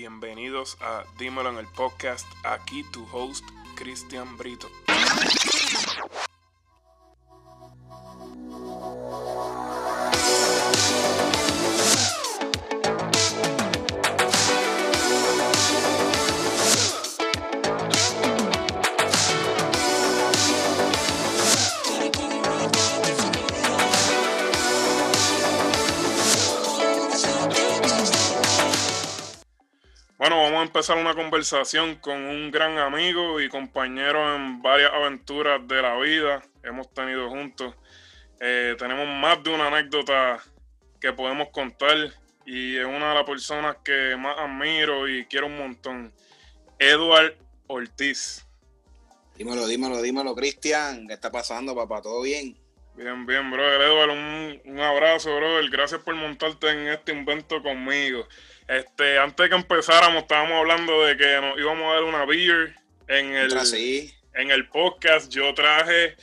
Bienvenidos a Dímelo en el podcast. Aquí tu host, Cristian Brito. Empezar una conversación con un gran amigo y compañero en varias aventuras de la vida hemos tenido juntos. Eh, tenemos más de una anécdota que podemos contar y es una de las personas que más admiro y quiero un montón. Edward Ortiz. Dímelo, dímelo, dímelo, Cristian. ¿Qué está pasando, papá? ¿Todo bien? Bien, bien, brother. Edward, un, un abrazo, brother. Gracias por montarte en este invento conmigo. Este, antes de que empezáramos, estábamos hablando de que nos íbamos a dar una beer en el, sí. en el podcast. Yo traje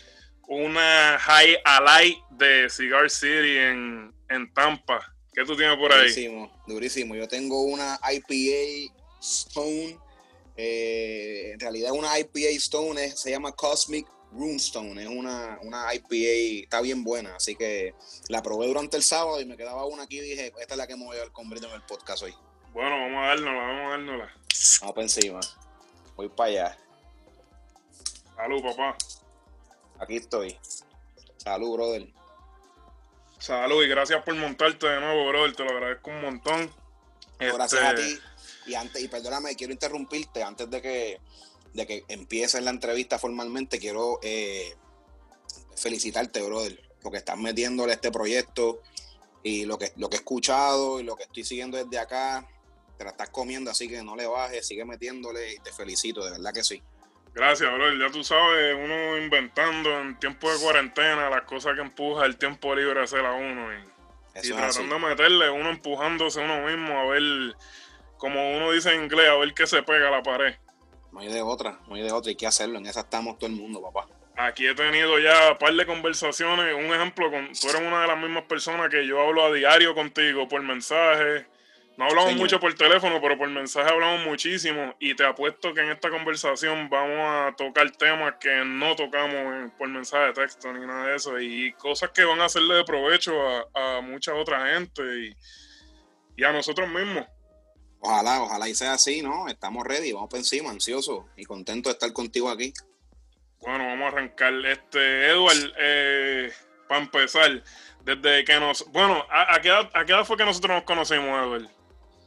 una High Alight de Cigar City en, en Tampa. ¿Qué tú tienes por ahí? Durísimo, durísimo. Yo tengo una IPA Stone. Eh, en realidad, una IPA Stone es- se llama Cosmic Runestone. Es una, una IPA, está bien buena. Así que la probé durante el sábado y me quedaba una aquí y dije, esta es la que me voy a dar con en el podcast hoy. Bueno, vamos a dárnosla, vamos a dárnosla. Vamos para encima. Voy para allá. Salud, papá. Aquí estoy. Salud, brother. Salud y gracias por montarte de nuevo, brother. Te lo agradezco un montón. Gracias Este, a ti. Y antes, y perdóname, quiero interrumpirte antes de que, de que empieces la entrevista formalmente. Quiero eh, felicitarte, brother, porque estás metiéndole a este proyecto y lo que, lo que he escuchado y lo que estoy siguiendo desde acá, te la estás comiendo, así que no le bajes, sigue metiéndole y te felicito, de verdad que sí. Gracias, brother. Ya tú sabes, uno inventando en tiempo de cuarentena las cosas que empuja el tiempo libre a hacer a uno. Y, y tratando de meterle, uno empujándose a uno mismo a ver, como uno dice en inglés, a ver qué se pega a la pared. No hay de otra, no hay de otra, hay que hacerlo. En esa estamos todo el mundo, papá. Aquí he tenido ya un par de conversaciones. Un ejemplo, con, tú eres una de las mismas personas que yo hablo a diario contigo por mensaje. No hablamos Señor. mucho por teléfono, pero por mensaje hablamos muchísimo. Y te apuesto que en esta conversación vamos a tocar temas que no tocamos por mensaje de texto ni nada de eso. Y cosas que van a hacerle de provecho a, a mucha otra gente y, y a nosotros mismos. Ojalá, ojalá y sea así, ¿no? Estamos ready, vamos por encima, ansiosos y contentos de estar contigo aquí. Bueno, vamos a arrancar. Este, Edward, eh, para empezar, desde que nos. Bueno, ¿a, a qué edad, a qué edad fue que nosotros nos conocimos, Edward?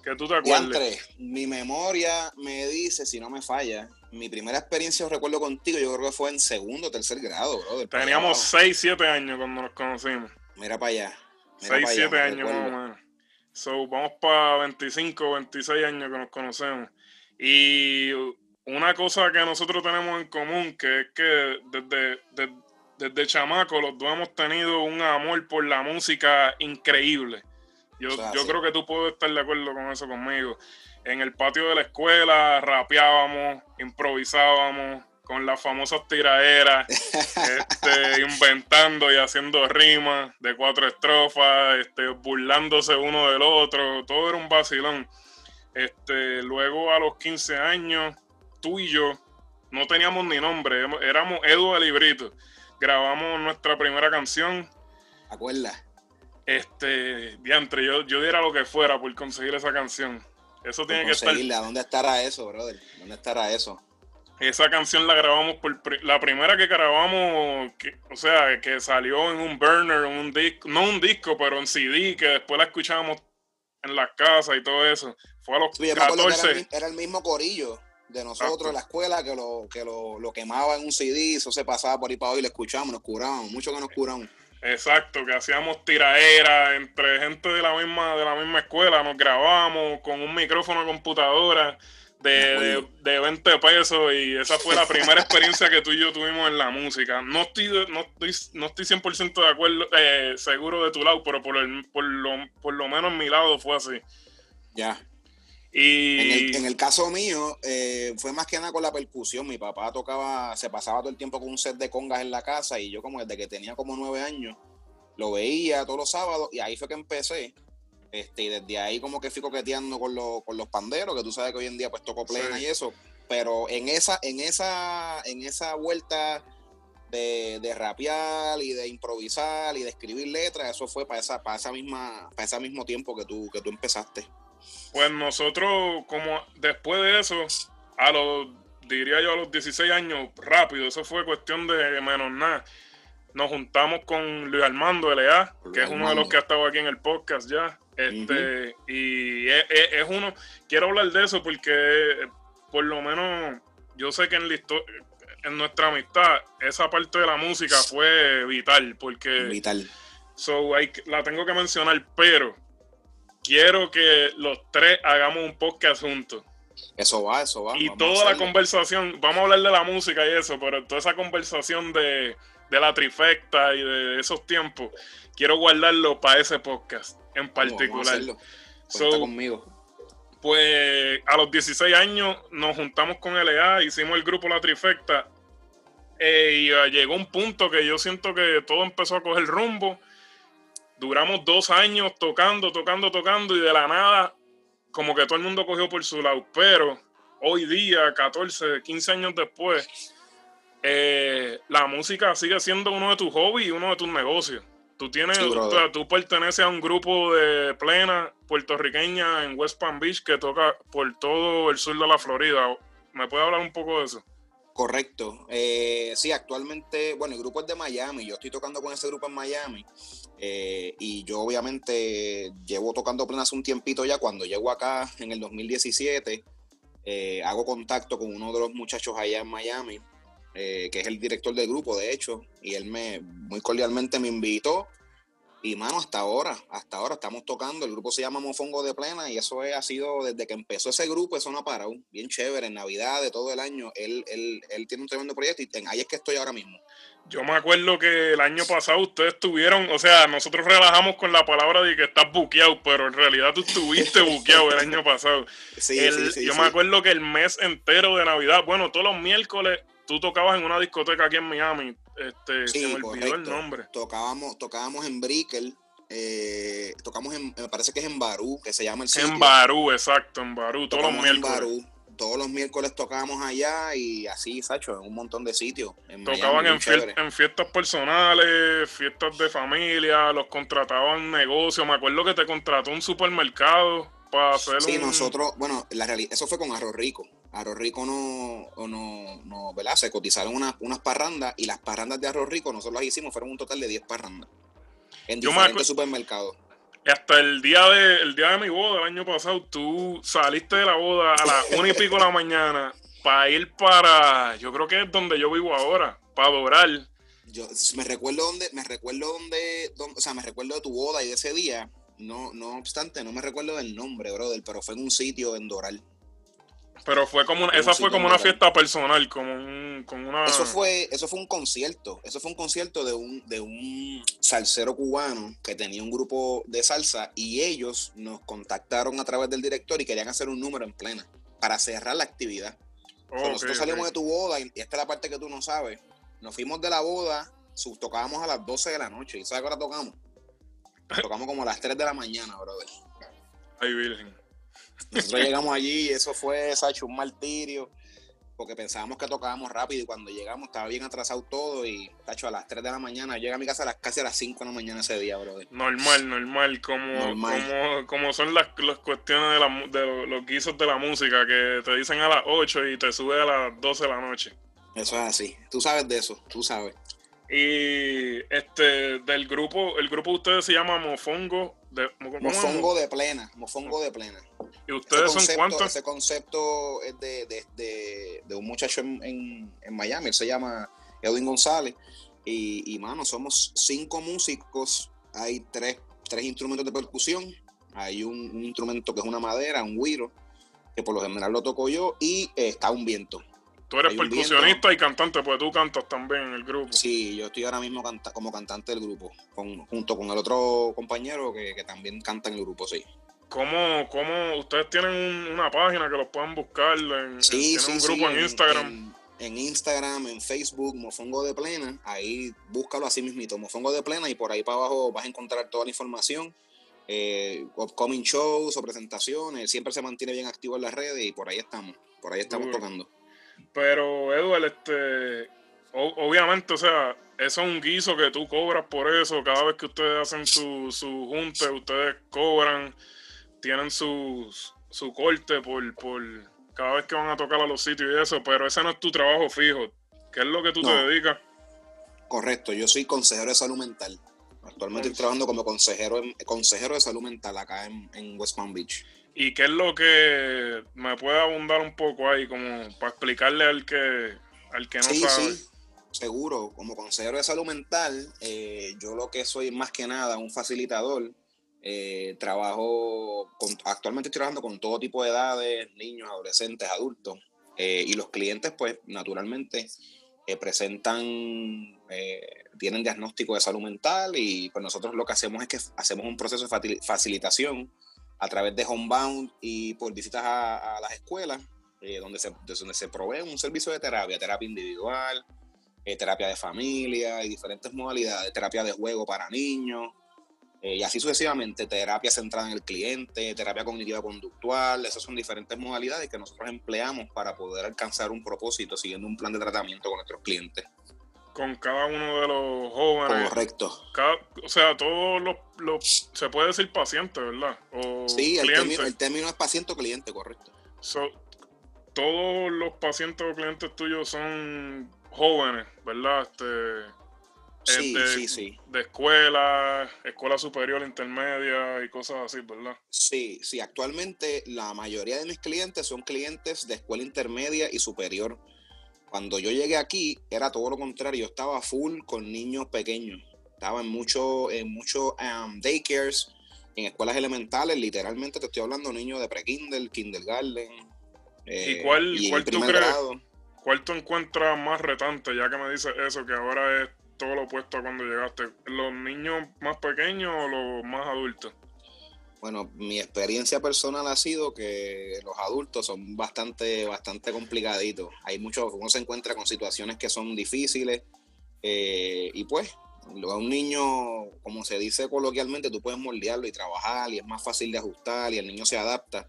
Que tú te acuerdes. Mi memoria me dice, si no me falla, mi primera experiencia, yo recuerdo contigo, yo creo que fue en segundo o tercer grado, para allá Teníamos abajo. 6, 7 años cuando nos conocimos. Mira para allá. Mira 6, para allá, 7 me años más o menos. So, vamos para 25, 26 años que nos conocemos. Y una cosa que nosotros tenemos en común, que es que desde, desde, desde chamaco los dos hemos tenido un amor por la música increíble. Yo, yo creo que tú puedes estar de acuerdo con eso conmigo. En el patio de la escuela rapeábamos, improvisábamos con las famosas tiraderas, este, inventando y haciendo rimas de cuatro estrofas, este, burlándose uno del otro, todo era un vacilón. Este, luego a los 15 años, tú y yo no teníamos ni nombre, éramos Edu de Librito. Grabamos nuestra primera canción. ¿Acuerdas? Este, diantre, yo, yo diera lo que fuera por conseguir esa canción. Eso tiene que estar Conseguirla. ¿Dónde estará eso, brother? ¿Dónde estará eso? Esa canción la grabamos por pri- la primera que grabamos, que- o sea, que salió en un burner, en un disco, no un disco, pero en CD, que después la escuchábamos en las casas y todo eso. Fue a los Sí, yo me acuerdo que era el, 14. era el mismo corillo de nosotros en la escuela que lo, que lo, lo quemaba en un CD, eso se pasaba por ahí para hoy, lo escuchamos, nos curábamos, mucho que nos curamos. Exacto, que hacíamos tiraera entre gente de la misma de la misma escuela, nos grabamos con un micrófono de computadora de, de, de 20 pesos y esa fue la primera experiencia que tú y yo tuvimos en la música. No estoy no estoy, no estoy 100% de acuerdo, eh, seguro de tu lado, pero por, el- por, lo, por lo menos en mi lado fue así. Ya. Y En el, en el caso mío, eh, fue más que nada con la percusión. Mi papá tocaba, se pasaba todo el tiempo con un set de congas en la casa y yo como desde que tenía como nueve años, lo veía todos los sábados y ahí fue que empecé. Este, y desde ahí como que fui coqueteando con, con los panderos, que tú sabes que hoy en día pues toco plena y eso. Pero en esa, en esa, en esa vuelta de, de, rapear y de improvisar y de escribir letras, eso fue para esa, para esa misma, para ese mismo tiempo que tú, que tú empezaste. Pues nosotros, como después de eso, a los, diría yo, a los 16 años, rápido, eso fue cuestión de menos nada. Nos juntamos con Luis Armando L.A., que es uno de los que ha estado aquí en el podcast ya. Este, Y es, uno, quiero hablar de eso porque por lo menos yo sé que en, en nuestra amistad esa parte de la música fue vital porque... Vital. So, la tengo que mencionar, pero quiero que los tres hagamos un podcast juntos. Eso va, eso va. Y toda la conversación, vamos a hablar de la música y eso, pero toda esa conversación de, la trifecta y de esos tiempos, quiero guardarlo para ese podcast en particular. Vamos conmigo. Pues a los 16 años nos juntamos con LA, hicimos el grupo La Trifecta eh, y llegó un punto que yo siento que todo empezó a coger rumbo duramos dos años tocando, tocando, tocando y de la nada como que todo el mundo cogió por su lado. Pero hoy día, 14, 15 años después, eh, la música sigue siendo uno de tus hobbies y uno de tus negocios. Tú tienes, tú perteneces a un grupo de plena puertorriqueña en West Palm Beach que toca por todo el sur de la Florida. ¿Me puede hablar un poco de eso? Correcto. Eh, sí, actualmente, bueno, el grupo es de Miami. Yo estoy tocando con ese grupo en Miami. Eh, y yo obviamente llevo tocando plena hace un tiempito ya. Cuando llego acá en el 2017, eh, hago contacto con uno de los muchachos allá en Miami, eh, que es el director del grupo, de hecho, y él me muy cordialmente me invitó. Y mano, hasta ahora, hasta ahora estamos tocando. El grupo se llama Mofongo de Plena y eso ha sido desde que empezó ese grupo, eso no ha parado. Bien chévere, en Navidad, de todo el año. Él, él, él tiene un tremendo proyecto y ahí es que estoy ahora mismo. Yo me acuerdo que el año pasado ustedes tuvieron, o sea, nosotros relajamos con la palabra de que estás buqueado, pero en realidad tú estuviste buqueado el año pasado. Sí, sí, sí, yo me acuerdo que el mes entero de Navidad, bueno, todos los miércoles tú tocabas en una discoteca aquí en Miami. Este, se me olvidó el nombre. Tocábamos, tocábamos en Brickell, eh, tocamos en, me parece que es en Barú, que se llama el sitio. En Barú, exacto, en Barú, todos los miércoles todos los miércoles tocábamos allá y así, Sacho, en un montón de sitios. Tocaban en, fiestas personales, fiestas de familia, los contrataban negocios. Me acuerdo que te contrató un supermercado para hacer Sí, nosotros, bueno, la realidad, eso fue con Arroz Rico. Arroz Rico no, no, no ¿verdad? Se cotizaron unas, unas parrandas y las parrandas de Arroz Rico nosotros las hicimos, fueron un total de 10 parrandas en diferentes supermercados hasta el día de el día de mi boda el año pasado, tú saliste de la boda a las una y pico de la mañana para ir para, yo creo que es donde yo vivo ahora, para adorar. Yo me recuerdo donde, me recuerdo donde, o sea, me recuerdo de tu boda y de ese día. No, no obstante, no me recuerdo del nombre, brother, pero fue en un sitio en Doral. Pero fue como esa fue como una fiesta personal, como un, una... Eso fue, eso fue un concierto, eso fue un concierto de un, de un salsero cubano que tenía un grupo de salsa y ellos nos contactaron a través del director y querían hacer un número en plena para cerrar la actividad. nosotros salimos de tu boda y esta es la parte que tú no sabes. Nos fuimos de la boda, tocábamos a las 12 de la noche. ¿Y sabes qué hora tocamos? tocamos como a las 3 de la mañana, brother. Ay, virgen. Nosotros llegamos allí y eso fue, Sacho, un martirio, porque pensábamos que tocábamos rápido y cuando llegamos estaba bien atrasado todo y, Tacho, a las 3 de la mañana, llega a mi casa a las, casi a las 5 de la mañana ese día, brother. Normal, normal, como, como, son las, las cuestiones de, de, los guisos de la música, que te dicen a las 8 y te sube a las 12 de la noche. Eso es así, tú sabes de eso, tú sabes. Y este del grupo, el grupo de ustedes se llama Mofongo de Mofongo de plena, Mofongo de plena. ¿Y ustedes son cuántos? Ese concepto es de, de, un muchacho en, Miami, él se llama Edwin González. Y, y, mano, somos cinco músicos, hay tres, tres instrumentos de percusión, hay un, instrumento que es una madera, un guiro, que por lo general lo toco yo, y está un viento. Tú eres percusionista y cantante, pues tú cantas también en el grupo. Sí, yo estoy ahora mismo como cantante del grupo, junto con el otro compañero que, también canta en el grupo, sí. ¿Cómo, cómo ustedes tienen una página que los puedan buscar? En, sí, ¿Tienen un grupo en Instagram? En, Instagram, en Facebook, Mofongo de Plena. Ahí búscalo así mismito, Mofongo de Plena, y por ahí para abajo vas a encontrar toda la información. eh, upcoming shows o presentaciones, siempre se mantiene bien activo en las redes y por ahí estamos, por ahí estamos tocando. Pero, Eduardo, este, obviamente, o sea, eso es un guiso que tú cobras por eso. Cada vez que ustedes hacen su, su junte, ustedes cobran, tienen su, su corte por, por cada vez que van a tocar a los sitios y eso, pero ese no es tu trabajo fijo. ¿Qué es lo que tú te dedicas? Correcto, yo soy consejero de salud mental. Actualmente estoy trabajando como consejero, consejero de salud mental acá en, West Palm Beach. ¿Y qué es lo que me puede abundar un poco ahí, como para explicarle al que, al que no sí, sabe? Sí, seguro. Como consejero de salud mental, eh, yo lo que soy más que nada un facilitador. Eh, trabajo, actualmente estoy trabajando con todo tipo de edades, niños, adolescentes, adultos. Eh, y los clientes, pues, naturalmente, presentan tienen diagnóstico de salud mental y pues nosotros lo que hacemos es que hacemos un proceso de facilitación a través de homebound y por visitas a, las escuelas, eh, donde, se, donde se provee un servicio de terapia, terapia individual, eh, terapia de familia y diferentes modalidades, terapia de juego para niños, eh, y así sucesivamente, terapia centrada en el cliente, terapia cognitiva conductual, esas son diferentes modalidades que nosotros empleamos para poder alcanzar un propósito siguiendo un plan de tratamiento con nuestros clientes con cada uno de los jóvenes. Correcto. o sea, todos los, se puede decir paciente, ¿verdad? sí, el término, el término, es paciente o cliente, correcto. todos los pacientes o clientes tuyos son jóvenes, ¿verdad? Este, sí, de, sí, sí. De escuela, escuela superior, intermedia y cosas así, ¿verdad? Sí, sí. Actualmente la mayoría de mis clientes son clientes de escuela intermedia y superior cuando yo llegué aquí era todo lo contrario, yo estaba full con niños pequeños, estaba en muchos en mucho, um, daycares, en escuelas elementales, literalmente te estoy hablando de niños de pre-kinder, kindergarten. ¿Y eh, cuál, cuál tú crees, cuál tú encuentras más retante, ya que me dices eso, que ahora es todo lo opuesto a cuando llegaste? ¿Los niños más pequeños o los más adultos? Bueno, mi experiencia personal ha sido que los adultos son bastante, bastante complicaditos. Hay muchos, uno se encuentra con situaciones que son difíciles eh, y pues a un niño, como se dice coloquialmente, tú puedes moldearlo y trabajar y es más fácil de ajustar y el niño se adapta.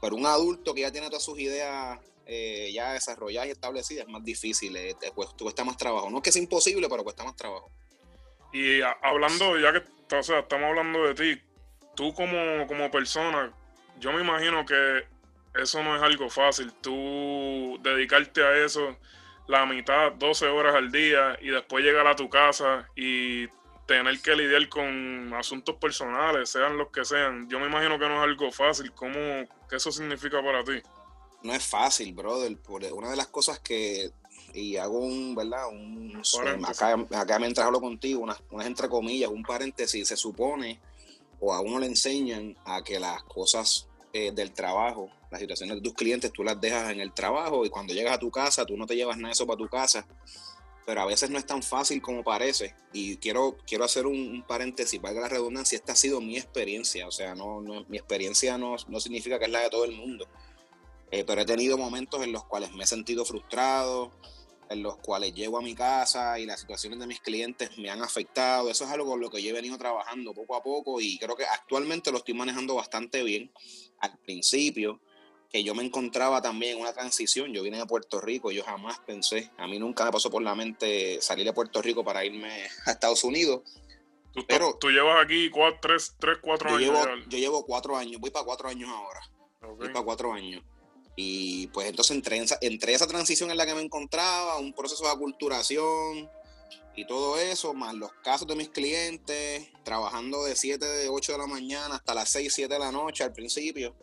Pero un adulto que ya tiene todas sus ideas eh, ya desarrolladas y establecidas es más difícil, eh, cuesta más trabajo. No es que es imposible, pero cuesta más trabajo. Y hablando, ya que o sea, estamos hablando de ti, tú como, como persona, yo me imagino que eso no es algo fácil. Tú dedicarte a eso la mitad, 12 horas al día y después llegar a tu casa y tener que lidiar con asuntos personales, sean los que sean. Yo me imagino que no es algo fácil. ¿Cómo, qué eso significa para ti? No es fácil, brother. Una de las cosas que, y hago un, ¿verdad? Un, acá, acá mientras hablo contigo, unas, unas entre comillas, un paréntesis, se supone o a uno le enseñan a que las cosas eh, del trabajo, las situaciones de tus clientes, tú las dejas en el trabajo y cuando llegas a tu casa, tú no te llevas nada de eso para tu casa. Pero a veces no es tan fácil como parece. Y quiero, quiero hacer un, paréntesis, valga la redundancia, esta ha sido mi experiencia. O sea, no, mi experiencia no, no, significa que es la de todo el mundo. Eh, pero he tenido momentos en los cuales me he sentido frustrado, en los cuales llego a mi casa y las situaciones de mis clientes me han afectado. Eso es algo con lo que yo he venido trabajando poco a poco y creo que actualmente lo estoy manejando bastante bien. Al principio, que yo me encontraba también en una transición, yo vine de Puerto Rico, yo jamás pensé, a mí nunca me pasó por la mente salir de Puerto Rico para irme a Estados Unidos. Tú, pero, tú llevas aquí cuatro, tres, tres, cuatro yo años. Llevo, yo llevo cuatro años, voy para cuatro años ahora. Voy para cuatro años. Y pues entonces entre esa, entre esa transición en la que me encontraba, un proceso de aculturación y todo eso, más los casos de mis clientes, trabajando de 7, de 8 de la mañana hasta las 6, 7 de la noche al principio,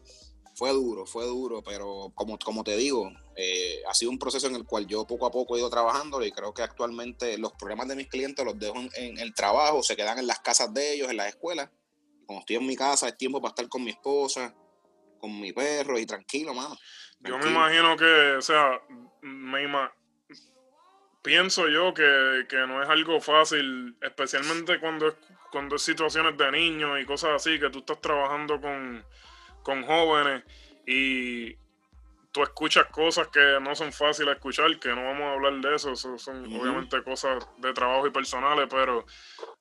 fue duro, fue duro, pero como, como te digo, eh, ha sido un proceso en el cual yo poco a poco he ido trabajando y creo que actualmente los problemas de mis clientes los dejo en, el trabajo, se quedan en las casas de ellos, en las escuelas. Cuando estoy en mi casa es tiempo para estar con mi esposa, con mi perro y tranquilo, mano. Yo me imagino que, o sea, me pienso yo que, no es algo fácil, especialmente cuando es, cuando es situaciones de niños y cosas así, que tú estás trabajando con, jóvenes y tú escuchas cosas que no son fáciles de escuchar, que no vamos a hablar de eso, eso son obviamente cosas de trabajo y personales, pero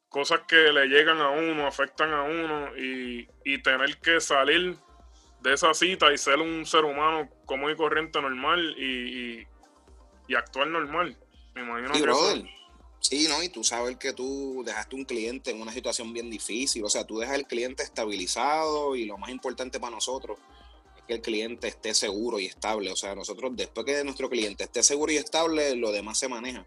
cosas que le llegan a uno, afectan a uno y, y tener que salir de esa cita y ser un ser humano común y corriente normal y, y, actuar normal. Me imagino que Sí, ¿no? Y tú sabes que tú dejaste un cliente en una situación bien difícil, o sea, tú dejas al cliente estabilizado y lo más importante para nosotros es que el cliente esté seguro y estable, o sea, nosotros después que nuestro cliente esté seguro y estable, lo demás se maneja.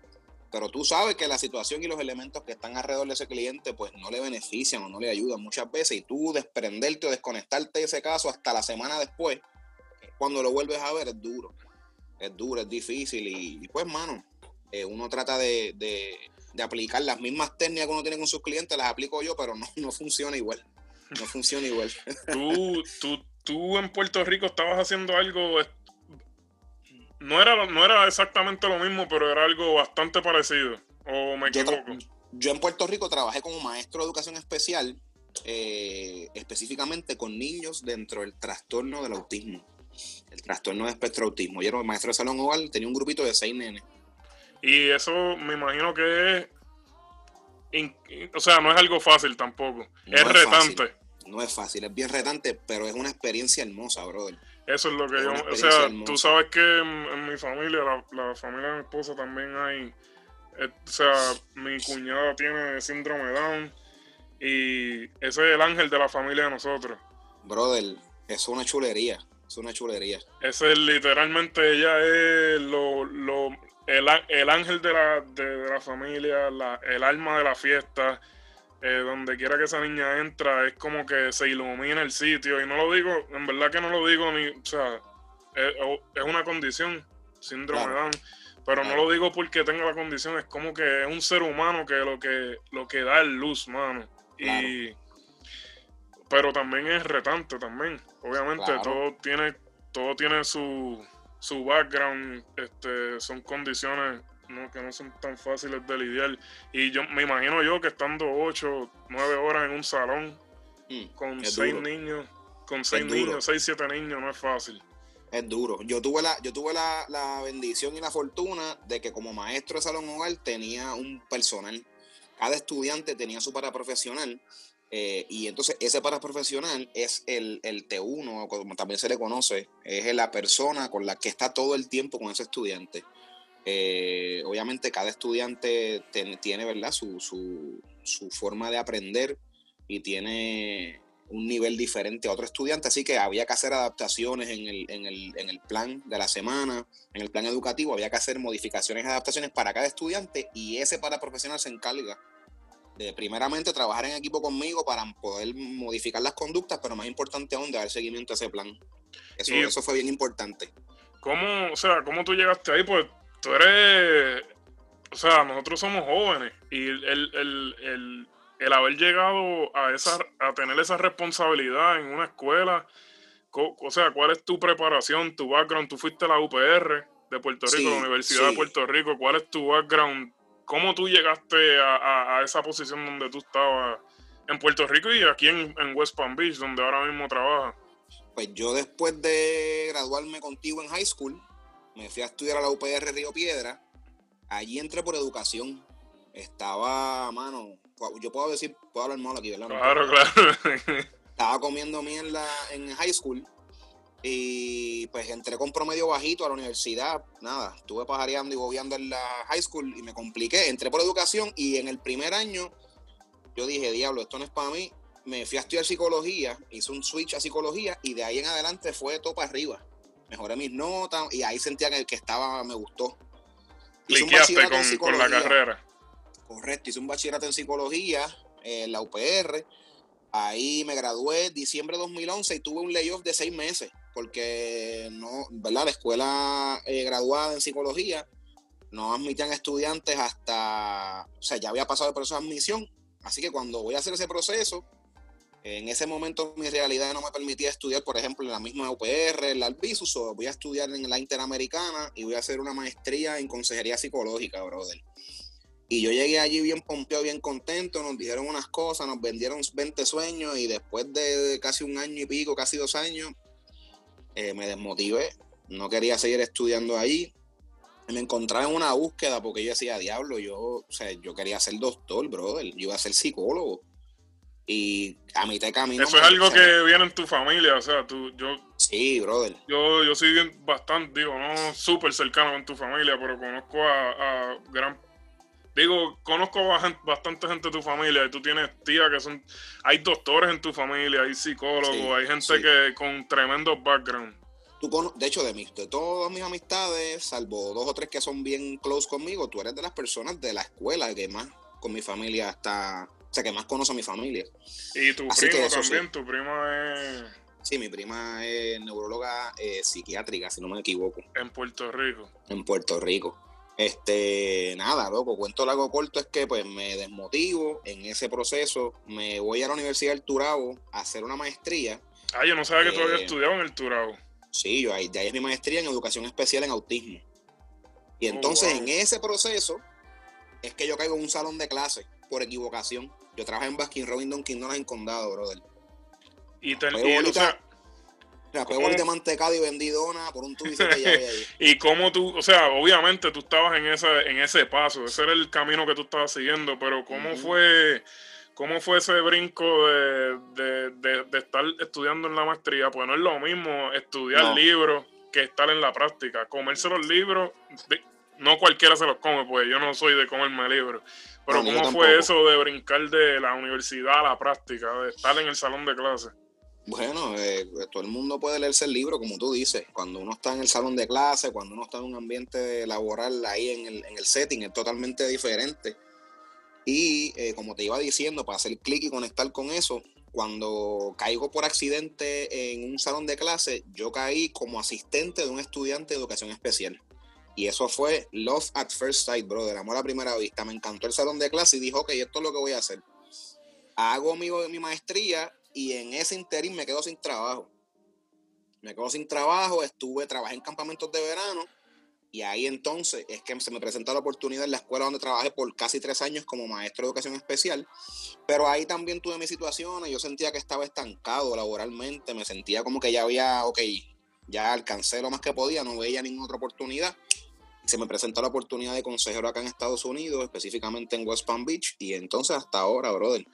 Pero tú sabes que la situación y los elementos que están alrededor de ese cliente pues no le benefician o no le ayudan muchas veces y tú desprenderte o desconectarte de ese caso hasta la semana después, cuando lo vuelves a ver es duro, es duro, es difícil y pues mano, eh, uno trata de, aplicar las mismas técnicas que uno tiene con sus clientes, las aplico yo, pero no, no funciona igual. No funciona igual. tú, tú, tú en Puerto Rico estabas haciendo algo, no era, no era exactamente lo mismo, pero era algo bastante parecido, o me equivoco. Yo, en Puerto Rico trabajé como maestro de educación especial, eh, específicamente con niños dentro del trastorno del autismo, el trastorno de espectro autismo. Yo era maestro de salón hogar, tenía un grupito de seis nenes. Y eso me imagino que es. O sea, no es algo fácil tampoco. es, retante. No es fácil, es bien retante, pero es una experiencia hermosa, brother. Eso es lo que yo. O sea, tú sabes que en, mi familia, la, familia de mi esposa también hay. Eh, o sea, mi cuñada tiene síndrome Down. Y ese es el ángel de la familia de nosotros. Brother, es una chulería. Es una chulería. Ese es literalmente ella es lo, lo, el, ángel de la, de, la familia, el alma de la fiesta, eh, donde quiera que esa niña entra, es como que se ilumina el sitio. Y no lo digo, en verdad que no lo digo ni, o sea, es, una condición, síndrome de Down. Pero no lo digo porque tenga la condición, es como que es un ser humano que lo que, lo que da es luz, mano. Y pero también es retante también. Obviamente todo tiene, todo tiene su, su background, este, son condiciones que no son tan fáciles de lidiar. Y yo me imagino yo que estando 8, 9 horas en un salón mm, con 6 niños, con 6 niños, 6, 7 niños, no es fácil. Es duro. Yo tuve la, yo tuve la, la bendición y la fortuna de que como maestro de salón hogar tenía un personal. Cada estudiante tenía su paraprofesional eh, y entonces ese paraprofesional es el, el, T1, como también se le conoce, es la persona con la que está todo el tiempo con ese estudiante. Eh, obviamente cada estudiante tiene ¿verdad? Su, su, su, forma de aprender y tiene un nivel diferente a otro estudiante, así que había que hacer adaptaciones en el, en el, en el plan de la semana, en el plan educativo, había que hacer modificaciones y adaptaciones para cada estudiante y ese paraprofesional se encarga de primeramente trabajar en equipo conmigo para poder modificar las conductas, pero más importante aún, de dar seguimiento a ese plan. Eso, eso fue bien importante. ¿Cómo, o sea, cómo tú llegaste ahí? Pues tú eres, o sea, nosotros somos jóvenes y el, haber llegado a, esa, a tener esa responsabilidad en una escuela, o sea, ¿cuál es tu preparación, tu background? Tú fuiste a la UPR de Puerto Rico, la Universidad de Puerto Rico, ¿cuál es tu background ¿Cómo tú llegaste a, esa posición donde tú estabas en Puerto Rico y aquí en, West Palm Beach, donde ahora mismo trabajas? Pues yo después de graduarme contigo en high school, me fui a estudiar a la UPR Río Piedra. Allí entré por educación. Estaba, mano, yo puedo decir, puedo hablar mal aquí, ¿verdad? Claro, claro. Estaba comiendo mierda en high school y pues entré con promedio bajito a la universidad. Nada, estuve pajareando y bobeando en la high school y me compliqué. Entré por educación y en el primer año yo dije, diablo, esto no es para mí. Me fui a estudiar psicología, hice un switch a psicología y de ahí en adelante fue todo para arriba. Mejoré mis notas y ahí sentía que, que estaba, me gustó. Hice un bachillerato con, con la carrera. Correcto, hice un bachillerato en psicología en la UPR. Ahí me gradué diciembre de 2011 y tuve un layoff de seis meses porque no, ¿verdad? La escuela eh, graduada en psicología no admitían estudiantes hasta, o sea, ya había pasado el proceso de admisión, así que cuando voy a hacer ese proceso, en ese momento mi realidad no me permitía estudiar, por ejemplo, en la misma UPR, en la Albizus, o voy a estudiar en la Interamericana y voy a hacer una maestría en consejería psicológica, brother. Y yo llegué allí bien pompeado, bien contento, nos dijeron unas cosas, nos vendieron 20 sueños y después de casi un año y pico, casi dos años, eh, me desmotivé, no quería seguir estudiando ahí. me encontraba en una búsqueda porque yo decía, diablo, yo, o sea, yo quería ser doctor, brother, yo iba a ser psicólogo. Y a mitad de camino. Eso es algo que viene en tu familia, o sea, tú, yo. Sí, brother. Yo, yo soy bien, bastante, digo, no súper cercano con tu familia, pero conozco a, a gran. Digo, conozco a bastante gente de tu familia y tú tienes tías que son. Hay doctores en tu familia, hay psicólogos, hay gente que con tremendo background. Tú, de hecho, de, mis, de todas mis amistades, salvo dos o tres que son bien close conmigo, tú eres de las personas de la escuela que más con mi familia está sea, que más conoce a mi familia. Y tu primo también, tu prima es... Sí, mi prima es neuróloga eh, psiquiátrica, si no me equivoco. En Puerto Rico. En Puerto Rico. Este, nada, loco, cuento largo corto es que pues me desmotivo en ese proceso, me voy a la Universidad del Turabo a hacer una maestría. Ah, yo no sabía que tú habías eh, estudiado en el Turabo. Sí, yo ahí, de ahí es mi maestría en educación especial en autismo. Y oh, entonces en ese proceso es que yo caigo en un salón de clase por equivocación. Yo trabajé en Baskin Robin Dunkin en Condado, brother. Y, te, y o sea, de mantecado y vendidona por un tubicito ahí. y cómo tú, o sea, obviamente tú estabas en ese, en ese paso, ese era el camino que tú estabas siguiendo, pero ¿cómo fue cómo fue ese brinco de, de, estar estudiando en la maestría? Pues no es lo mismo estudiar libros que estar en la práctica. Comerse los libros, no cualquiera se los come, pues yo no soy de comerme libros. Pero ¿cómo fue eso de brincar de la universidad a la práctica, de estar en el salón de clase? Bueno, eh, todo el mundo puede leerse el libro, como tú dices. Cuando uno está en el salón de clase, cuando uno está en un ambiente laboral ahí en el, en el setting, es totalmente diferente. Y eh, como te iba diciendo, para hacer clic y conectar con eso, cuando caigo por accidente en un salón de clase, yo caí como asistente de un estudiante de educación especial. Y eso fue Love at First Sight, brother, amor a primera vista. Me encantó el salón de clase y dijo, ok, esto es lo que voy a hacer. Hago mi, mi maestría y en ese interín me quedo sin trabajo. Me quedo sin trabajo, estuve, trabajé en campamentos de verano y ahí entonces es que se me presentó la oportunidad en la escuela donde trabajé por casi tres años como maestro de educación especial. Pero ahí también tuve mis situaciones, yo sentía que estaba estancado laboralmente, me sentía como que ya había, ok, ya alcancé lo más que podía, no veía ninguna otra oportunidad se me presentó la oportunidad de consejero acá en Estados Unidos, específicamente en West Palm Beach, y entonces hasta ahora, brother.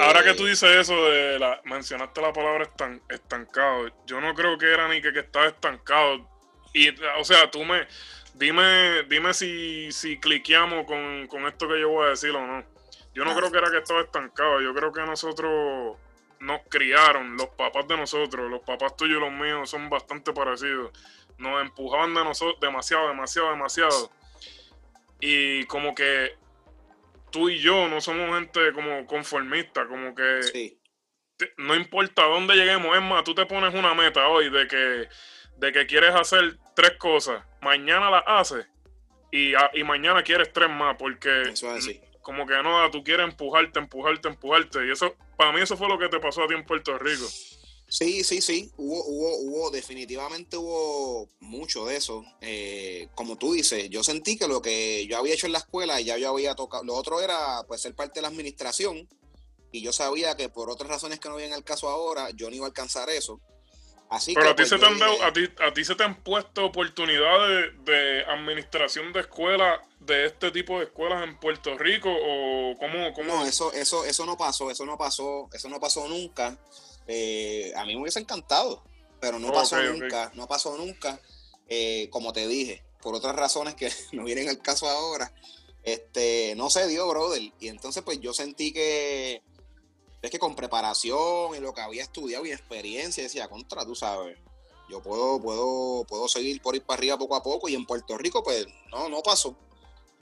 ahora que tú eh, dices eso de la, mencionaste la palabra estan, estancado, yo no creo que era ni que, que estaba estancado. Y, o sea, tú me, dime, dime si, si cliqueamos con, esto que yo voy a decir o no. Yo no creo que era que estaba estancado, yo creo que nosotros nos criaron, los papás de nosotros, los papás tuyos y los míos son bastante parecidos nos empujaban de nosotros demasiado, demasiado, demasiado. Y como que tú y yo no somos gente como conformista, como que no importa dónde lleguemos, es más, tú te pones una meta hoy de que, de que quieres hacer tres cosas, mañana las haces y, y mañana quieres tres más, porque como que no, tú quieres empujarte, empujarte, empujarte. Y eso, para mí eso fue lo que te pasó a ti en Puerto Rico. Sí, sí, sí, hubo, hubo, hubo, definitivamente hubo mucho de eso. Eh, como tú dices, yo sentí que lo que yo había hecho en la escuela, ya yo había tocado, lo otro era pues ser parte de la administración, y yo sabía que por otras razones que no vienen al caso ahora, yo no iba a alcanzar eso. Así Pero que, a, ti pues, se te han a, ti, a ti se te han puesto oportunidades de, administración de escuela de este tipo de escuelas en Puerto Rico o cómo, cómo... No, eso, eso, eso no pasó, eso no pasó, eso no pasó nunca. Eh, a mí me hubiese encantado, pero no pasó nunca, no pasó nunca. Eh, como te dije, por otras razones que no vienen al caso ahora, este, no se dio, brother. Y entonces, pues yo sentí que es que con preparación y lo que había estudiado y experiencia, decía, contra, tú sabes, yo puedo, puedo, puedo seguir por ir para arriba poco a poco. Y en Puerto Rico, pues, no, no pasó.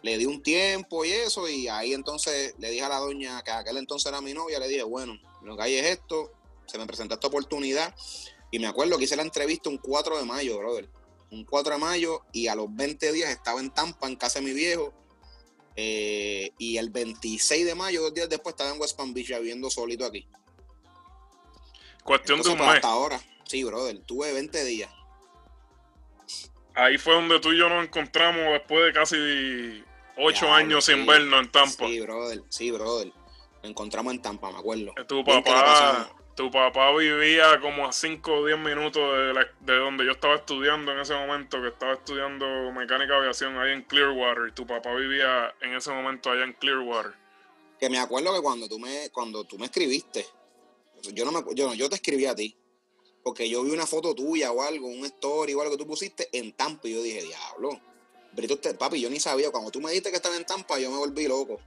Le di un tiempo y eso, y ahí entonces le dije a la doña, que aquel entonces era mi novia, le dije, bueno, lo que hay es esto, se me presentó esta oportunidad y me acuerdo que hice la entrevista un 4 de mayo, brother. Un 4 de mayo y a los 20 días estaba en Tampa, en casa de mi viejo. Eh, y el 26 de mayo, dos días después, estaba en West Palm Beach viviendo solito aquí. Cuestión de un pues, mes. Hasta ahora, sí, brother. Tuve 20 días. Ahí fue donde tú y yo nos encontramos después de casi 8 años sin vernos en Tampa. Sí, brother. Sí, brother. Nos encontramos en Tampa, me acuerdo. Tu papá, tu papá vivía como a 5 o 10 minutos de, de, donde yo estaba estudiando en ese momento, que estaba estudiando mecánica de aviación ahí en Clearwater. Y tu papá vivía en ese momento allá en Clearwater. Que me acuerdo que cuando tú me, cuando tú me escribiste, yo no me yo, yo te escribí a ti, porque yo vi una foto tuya o algo, un story o algo que tú pusiste en Tampa y yo dije, diablo. Brito, papi, yo ni sabía. Cuando tú me dijiste que estaba en Tampa, yo me volví loco.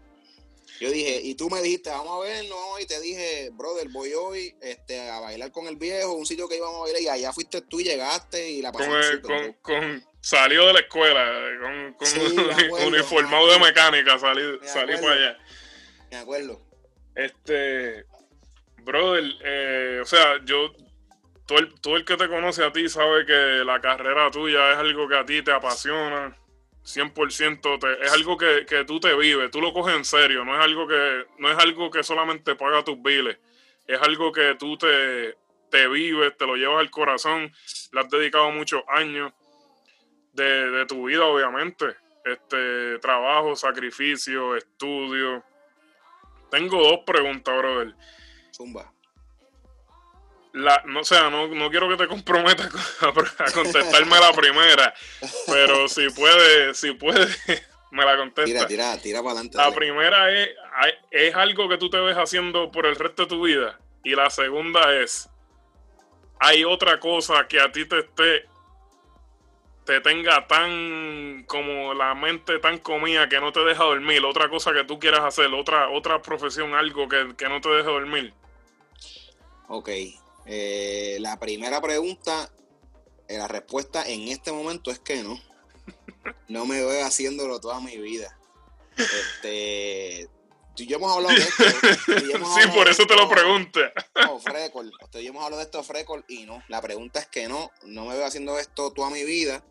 Yo dije, y tú me dijiste, vamos a verlo, y te dije, brother, voy hoy este, a bailar con el viejo, un sitio que íbamos a bailar, y allá fuiste tú y llegaste y la pasamos con, con, Salió de la escuela, con, con uniformado de mecánica, salí, salí para allá. Me acuerdo. Este, brother, eh, o sea, yo, todo el, todo el que te conoce a ti sabe que la carrera tuya es algo que a ti te apasiona 100% es algo que, tú te vives, tú lo coges en serio, no es algo que, no es algo que solamente paga tus biles, es algo que tú te, te vives, te lo llevas al corazón, le has dedicado muchos años de, tu vida, obviamente. Este trabajo, sacrificio, estudio. Tengo dos preguntas, brother. Zumba la, no, sea, no, no quiero que te comprometas a, contestarme la primera, pero si puede, si puede, me la contesta. Tira, tira, tira para adelante. La primera es, es algo que tú te ves haciendo por el resto de tu vida. Y la segunda es, hay otra cosa que a ti te esté, te tenga tan, como la mente tan comida que no te deja dormir. Otra cosa que tú quieras hacer, otra, otra profesión, algo que, que no te deje dormir. Ok, eh, la primera pregunta, eh, la respuesta en este momento es que no. No me veo haciéndolo toda mi vida. Este, tú y yo hemos hablado de esto. sí, por eso te lo pregunto. No, Frecol. Usted hemos hablado de esto, Frecol, y no. La pregunta es que no. No me veo haciendo esto toda mi vida.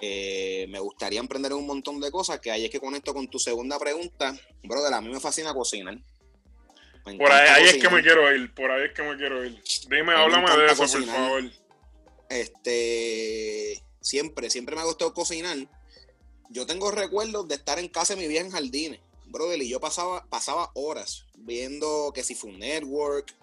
Eh, me gustaría emprender un montón de cosas. Que ahí es que conecto con tu segunda pregunta. Brother, a mí me fascina cocinar. Por ahí, es que me quiero ir, por ahí es que me quiero ir. Dime, háblame de eso, por favor. Este, siempre, siempre me ha gustado cocinar. Yo tengo recuerdos de estar en casa de mi vieja en jardines, brother, y yo pasaba, pasaba horas viendo que si fue un network,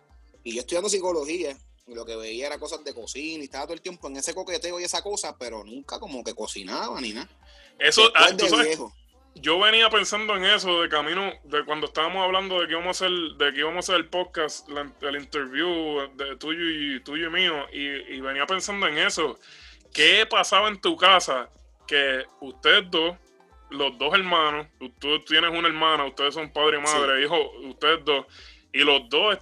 y yo estudiando psicología, y lo que veía era cosas de cocina, y estaba todo el tiempo en ese coqueteo y esa cosa, pero nunca como que cocinaba ni nada. Eso, ah, viejo yo venía pensando en eso de camino, de cuando estábamos hablando de que íbamos a hacer, de que íbamos a hacer el podcast, el interview de tuyo y tuyo y mío, y, venía pensando en eso. ¿Qué pasaba en tu casa que ustedes dos, los dos hermanos, tú tienes una hermana, ustedes son padre y madre, hijo, ustedes dos, y los dos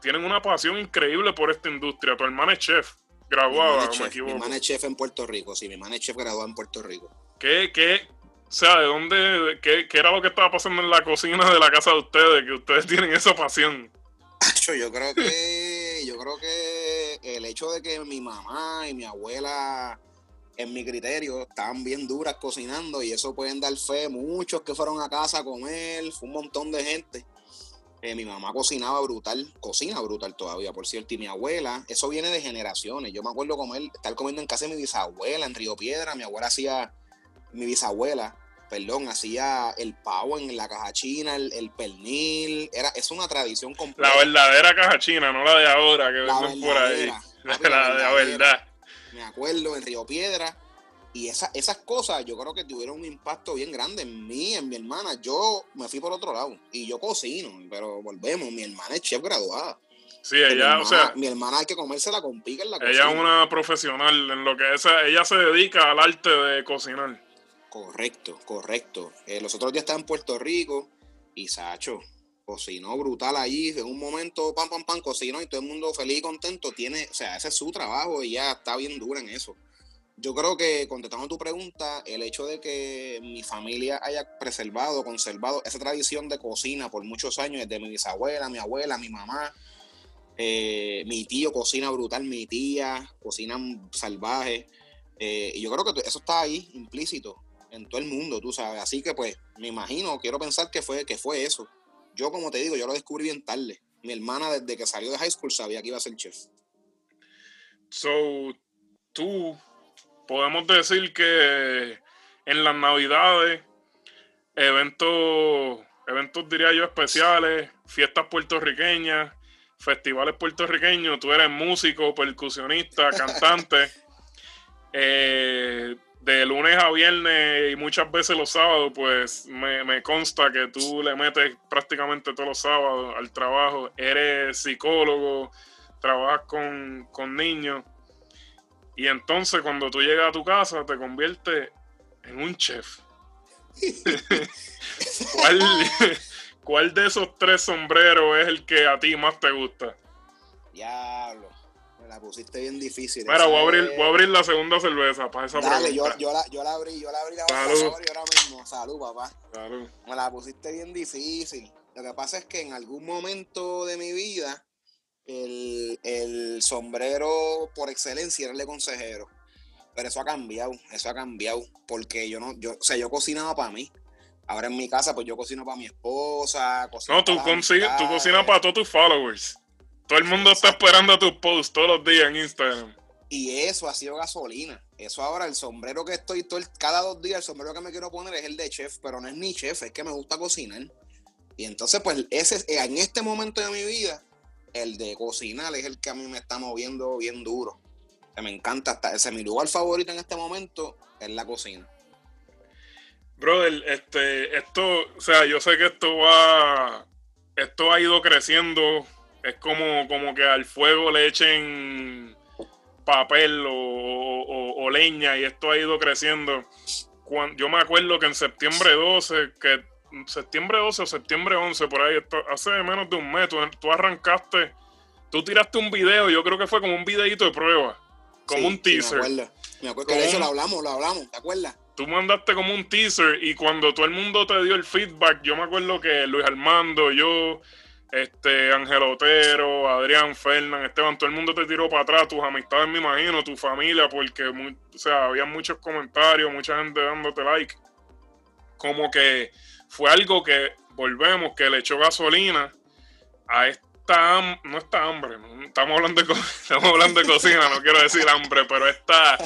tienen una pasión increíble por esta industria. Tu hermana es chef, graduada, me equivoco. Mi hermana es chef en Puerto Rico, sí, mi hermana es chef graduada en Puerto Rico. ¿Qué, qué, o sea, ¿de dónde, qué, era lo que estaba pasando en la cocina de la casa de ustedes? Que ustedes tienen esa pasión. Yo creo que, yo creo que el hecho de que mi mamá y mi abuela, en mi criterio, estaban bien duras cocinando y eso pueden dar fe. Muchos que fueron a casa con él, fue un montón de gente. Eh, mi mamá cocinaba brutal, cocina brutal todavía, por cierto, y mi abuela, eso viene de generaciones. Yo me acuerdo comer, estar comiendo en casa de mi bisabuela, en Río Piedra, mi abuela hacía mi bisabuela, perdón, hacía el pavo en la caja china, el, pernil, era, es una tradición completa. La verdadera caja china, no la de ahora que venden por ahí. La, de la verdad. Me acuerdo en Río Piedra. Y esa, esas cosas yo creo que tuvieron un impacto bien grande en mí, en mi hermana. Yo me fui por otro lado y yo cocino, pero volvemos, mi hermana es chef graduada. Sí, ella, o sea. Mi hermana hay que comérsela con pica en la cocina. Ella es una profesional en lo que es, ella se dedica al arte de cocinar. Correcto, correcto. Eh, los otros días estaba en Puerto Rico y Sacho cocinó brutal allí. En un momento, pam, pam, pam, cocinó y todo el mundo feliz y contento. Tiene, o sea, ese es su trabajo y ya está bien dura en eso. Yo creo que contestando tu pregunta, el hecho de que mi familia haya preservado, conservado esa tradición de cocina por muchos años, desde mi bisabuela, mi abuela, mi mamá, eh, mi tío cocina brutal, mi tía cocina salvaje. Eh, y yo creo que eso está ahí implícito en todo el mundo, tú sabes. Así que pues me imagino, quiero pensar que fue, que fue eso. Yo como te digo, yo lo descubrí bien tarde. Mi hermana desde que salió de high school sabía que iba a ser chef. So, tú, podemos decir que en las navidades, eventos, eventos diría yo especiales, fiestas puertorriqueñas, festivales puertorriqueños, tú eres músico, percusionista, cantante. Eh, de lunes a viernes y muchas veces los sábados, pues me, consta que tú le metes prácticamente todos los sábados al trabajo. Eres psicólogo, trabajas con, con niños. Y entonces cuando tú llegas a tu casa te conviertes en un chef. ¿Cuál, ¿Cuál de esos tres sombreros es el que a ti más te gusta? Diablo. Me la pusiste bien difícil. Mira, voy a, abrir, voy a abrir la segunda cerveza para esa Dale, Yo, yo, la, yo la abrí, yo la abrí la Salud. ahora mismo. Salud, papá. Salud. Me la pusiste bien difícil. Lo que pasa es que en algún momento de mi vida, el, el sombrero por excelencia era el de consejero. Pero eso ha cambiado, eso ha cambiado. Porque yo no, yo, o sea, yo cocinaba para mí. Ahora en mi casa, pues yo cocino para mi esposa. no, tú, consigues, tú cocinas para todos tus followers. Todo el mundo está esperando tus posts todos los días en Instagram. Y eso ha sido gasolina. Eso ahora, el sombrero que estoy todo cada dos días, el sombrero que me quiero poner es el de chef, pero no es ni chef, es que me gusta cocinar. Y entonces, pues, ese en este momento de mi vida, el de cocinar es el que a mí me está moviendo bien duro. Que me encanta, hasta ese mi lugar favorito en este momento es la cocina. Brother, este, esto, o sea, yo sé que esto va, esto ha ido creciendo. Es como, como que al fuego le echen papel o, leña y esto ha ido creciendo. Cuando, yo me acuerdo que en septiembre 12, que septiembre 12 o septiembre 11, por ahí, hace menos de un mes, tú, arrancaste, tú tiraste un video, yo creo que fue como un videito de prueba, como un teaser. me acuerdo, me acuerdo que de eso lo hablamos, lo hablamos, ¿te acuerdas? tú mandaste como un teaser y cuando todo el mundo te dio el feedback, yo me acuerdo que Luis Armando, yo, este, Ángel Otero, Adrián, Fernán, Esteban, todo el mundo te tiró para atrás, tus amistades me imagino, tu familia, porque o sea, había muchos comentarios, mucha gente dándote like. Como que fue algo que, volvemos, que le echó gasolina a este no está hambre, estamos hablando de estamos hablando de cocina, no quiero decir hambre, pero esta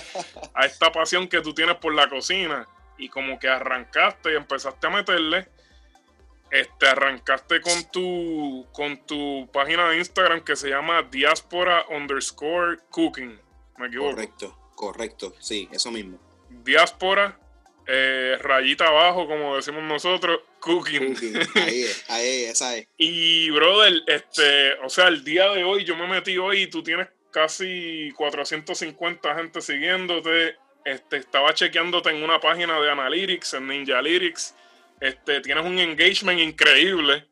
a esta pasión que tú tienes por la cocina y como que arrancaste y empezaste a meterle este arrancaste con tu con tu página de Instagram que se llama diaspora underscore cooking, me equivoco. Correcto, correcto, sí, eso mismo. Diáspora eh, rayita abajo, como decimos nosotros, cooking. Ahí ahí esa es. y, brother, este, o sea, el día de hoy, yo me metí hoy y tú tienes casi 450 gente siguiéndote. Este, estaba chequeándote en una página de Analytics, en Ninja Lyrics. Este, tienes un engagement increíble.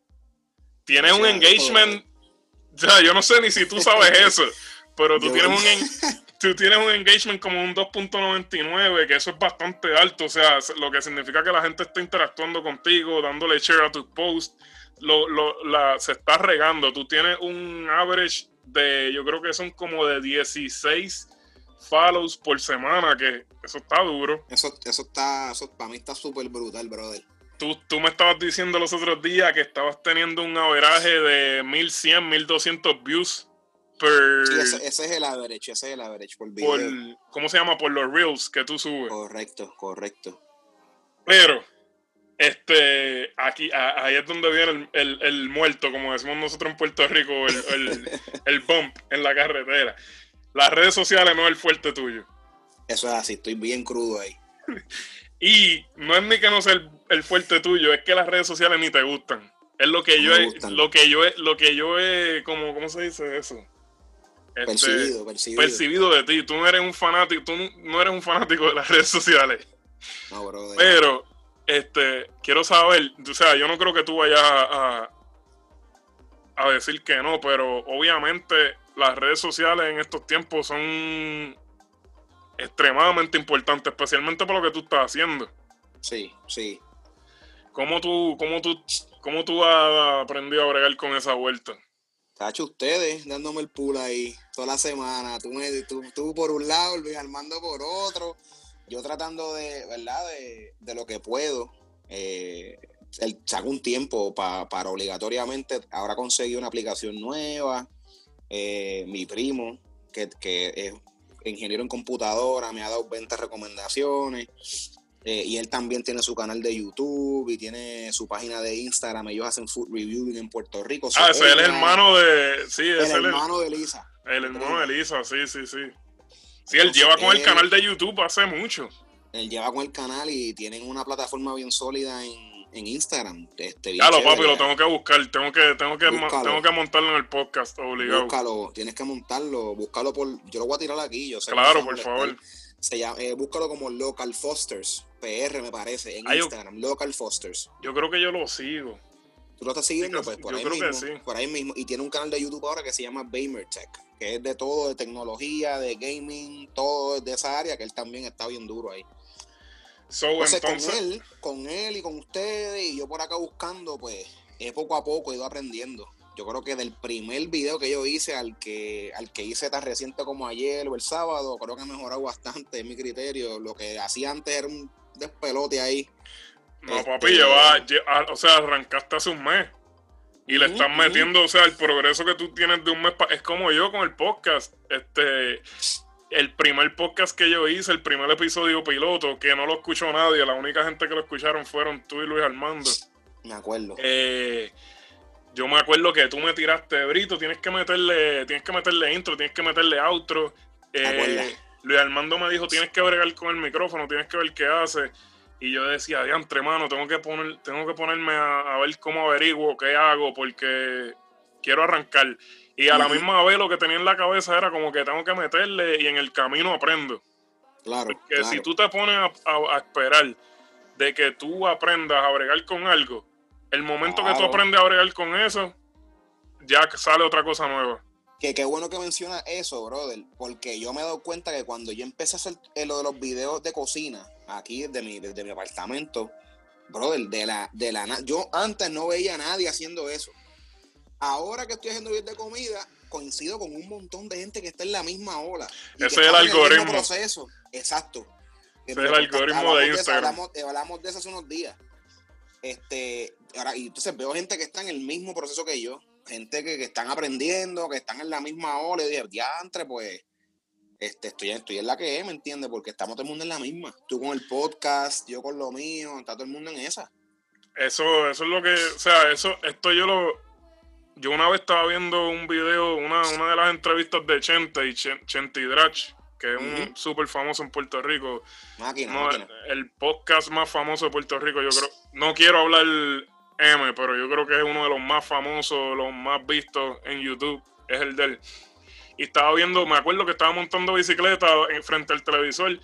Tienes un engagement. Sea, yo no sé ni si tú sabes eso, pero tú tienes un tú tienes un engagement como un 2.99, que eso es bastante alto, o sea, lo que significa que la gente está interactuando contigo, dándole share a tus posts, lo, lo, la, se está regando. Tú tienes un average de, yo creo que son como de 16 follows por semana, que eso está duro. Eso, eso está, eso para mí está súper brutal, brother. Tú, tú, me estabas diciendo los otros días que estabas teniendo un averaje de 1100, 1200 views ese, es el average, ese es el average por video. ¿Cómo se llama? Por los reels que tú subes. Correcto, correcto. Pero, este, aquí, ahí es donde viene el, muerto, como decimos nosotros en Puerto Rico, el, bump en la carretera. Las redes sociales no es el fuerte tuyo. Eso es así, estoy bien crudo ahí. y no es ni que no sea el, fuerte tuyo, es que las redes sociales ni te gustan. Es lo que yo he, lo que yo he, lo que yo he, como, ¿cómo se dice eso? Este, percibido, percibido. de ti. Tú no eres un fanático, tú no eres un fanático de las redes sociales. No, Pero, este, quiero saber, o sea, yo no creo que tú vayas a, a decir que no, pero obviamente las redes sociales en estos tiempos son extremadamente importantes, especialmente por lo que tú estás haciendo. Sí, sí. ¿Cómo tú, cómo tú, cómo tú has aprendido a bregar con esa vuelta? Tacho, ustedes dándome el pool ahí toda la semana. Tú, me, tú, por un lado, Luis Armando por otro. Yo tratando de, ¿verdad? De, lo que puedo. Eh, saco un tiempo para obligatoriamente. Ahora conseguí una aplicación nueva. Eh, mi primo, que, que, es ingeniero en computadora, me ha dado 20 recomendaciones. Eh, y él también tiene su canal de YouTube y tiene su página de Instagram. Ellos hacen food reviewing en Puerto Rico. ah, ese es el hermano de. Sí, es el hermano de Lisa. El hermano de Lisa, sí, sí, sí. Sí, él lleva con el canal de YouTube hace mucho. Él lleva con el canal y tienen una plataforma bien sólida en, en Instagram. Este, claro, papi, lo tengo que buscar. Tengo que, tengo que, tengo que montarlo en el podcast, obligado. Búscalo, tienes que montarlo. Búscalo por. Yo lo voy a tirar aquí. Yo sé claro, por favor. Se llama, eh, búscalo como Local Fosters, PR me parece, en Instagram, Local Fosters. Yo creo que yo lo sigo. ¿Tú lo estás siguiendo? pues por ahí mismo. Por ahí mismo. Y tiene un canal de YouTube ahora que se llama Bamertech, que es de todo, de tecnología, de gaming, todo de esa área, que él también está bien duro ahí. Entonces, con él, con él y con ustedes, y yo por acá buscando, pues, es poco a poco he ido aprendiendo yo creo que del primer video que yo hice al que, al que hice tan reciente como ayer o el sábado, creo que ha mejorado bastante, mi criterio. Lo que hacía antes era un despelote ahí. No, este, papi, lleva, ah, o sea, arrancaste hace un mes. Y le estás metiendo, o sea, el progreso que tú tienes de un mes. Es como yo con el podcast. Este, el primer podcast que yo hice, el primer episodio piloto, que no lo escuchó nadie, la única gente que lo escucharon fueron tú y Luis Armando. Me acuerdo. Eh, yo me acuerdo que tú me tiraste, Brito, tienes que meterle, tienes que meterle intro, tienes que meterle outro. Eh, Luis Armando me dijo, tienes que bregar con el micrófono, tienes que ver qué hace. Y yo decía, diantre, mano, tengo que poner, tengo que ponerme a, ver cómo averiguo, qué hago, porque quiero arrancar. Y a la misma vez lo que tenía en la cabeza era como que tengo que meterle y en el camino aprendo. Claro. Porque si tú te pones a, esperar de que tú aprendas a bregar con algo, el momento que tú aprendes a bregar con eso, ya sale otra cosa nueva. Que qué bueno que mencionas eso, brother, porque yo me he dado cuenta que cuando yo empecé a hacer eh, lo de los videos de cocina, aquí desde mi, desde mi apartamento, brother, de la, de la yo antes no veía a nadie haciendo eso. Ahora que estoy haciendo videos de comida, coincido con un montón de gente que está en la misma ola. Ese es el algoritmo. El proceso. Exacto. Ese es el algoritmo de Instagram. hablamos de eso hace unos días. Este, ahora, y entonces veo gente que está en el mismo proceso que yo, gente que, están aprendiendo, que están en la misma ola, y dije, diantre, pues, este, estoy, estoy en la que es, ¿me entiendes? Porque estamos todo el mundo en la misma. Tú con el podcast, yo con lo mío, está todo el mundo en esa. Eso, eso es lo que, o sea, eso, esto yo lo, yo una vez estaba viendo un video, una, una de las entrevistas de Chente y Chente y Drach, que es un súper famoso en Puerto Rico. El podcast más famoso de Puerto Rico, yo creo. No quiero hablar M, pero yo creo que es uno de los más famosos, los más vistos en YouTube. Es el de él. Y estaba viendo, me acuerdo que estaba montando bicicleta en, frente al televisor.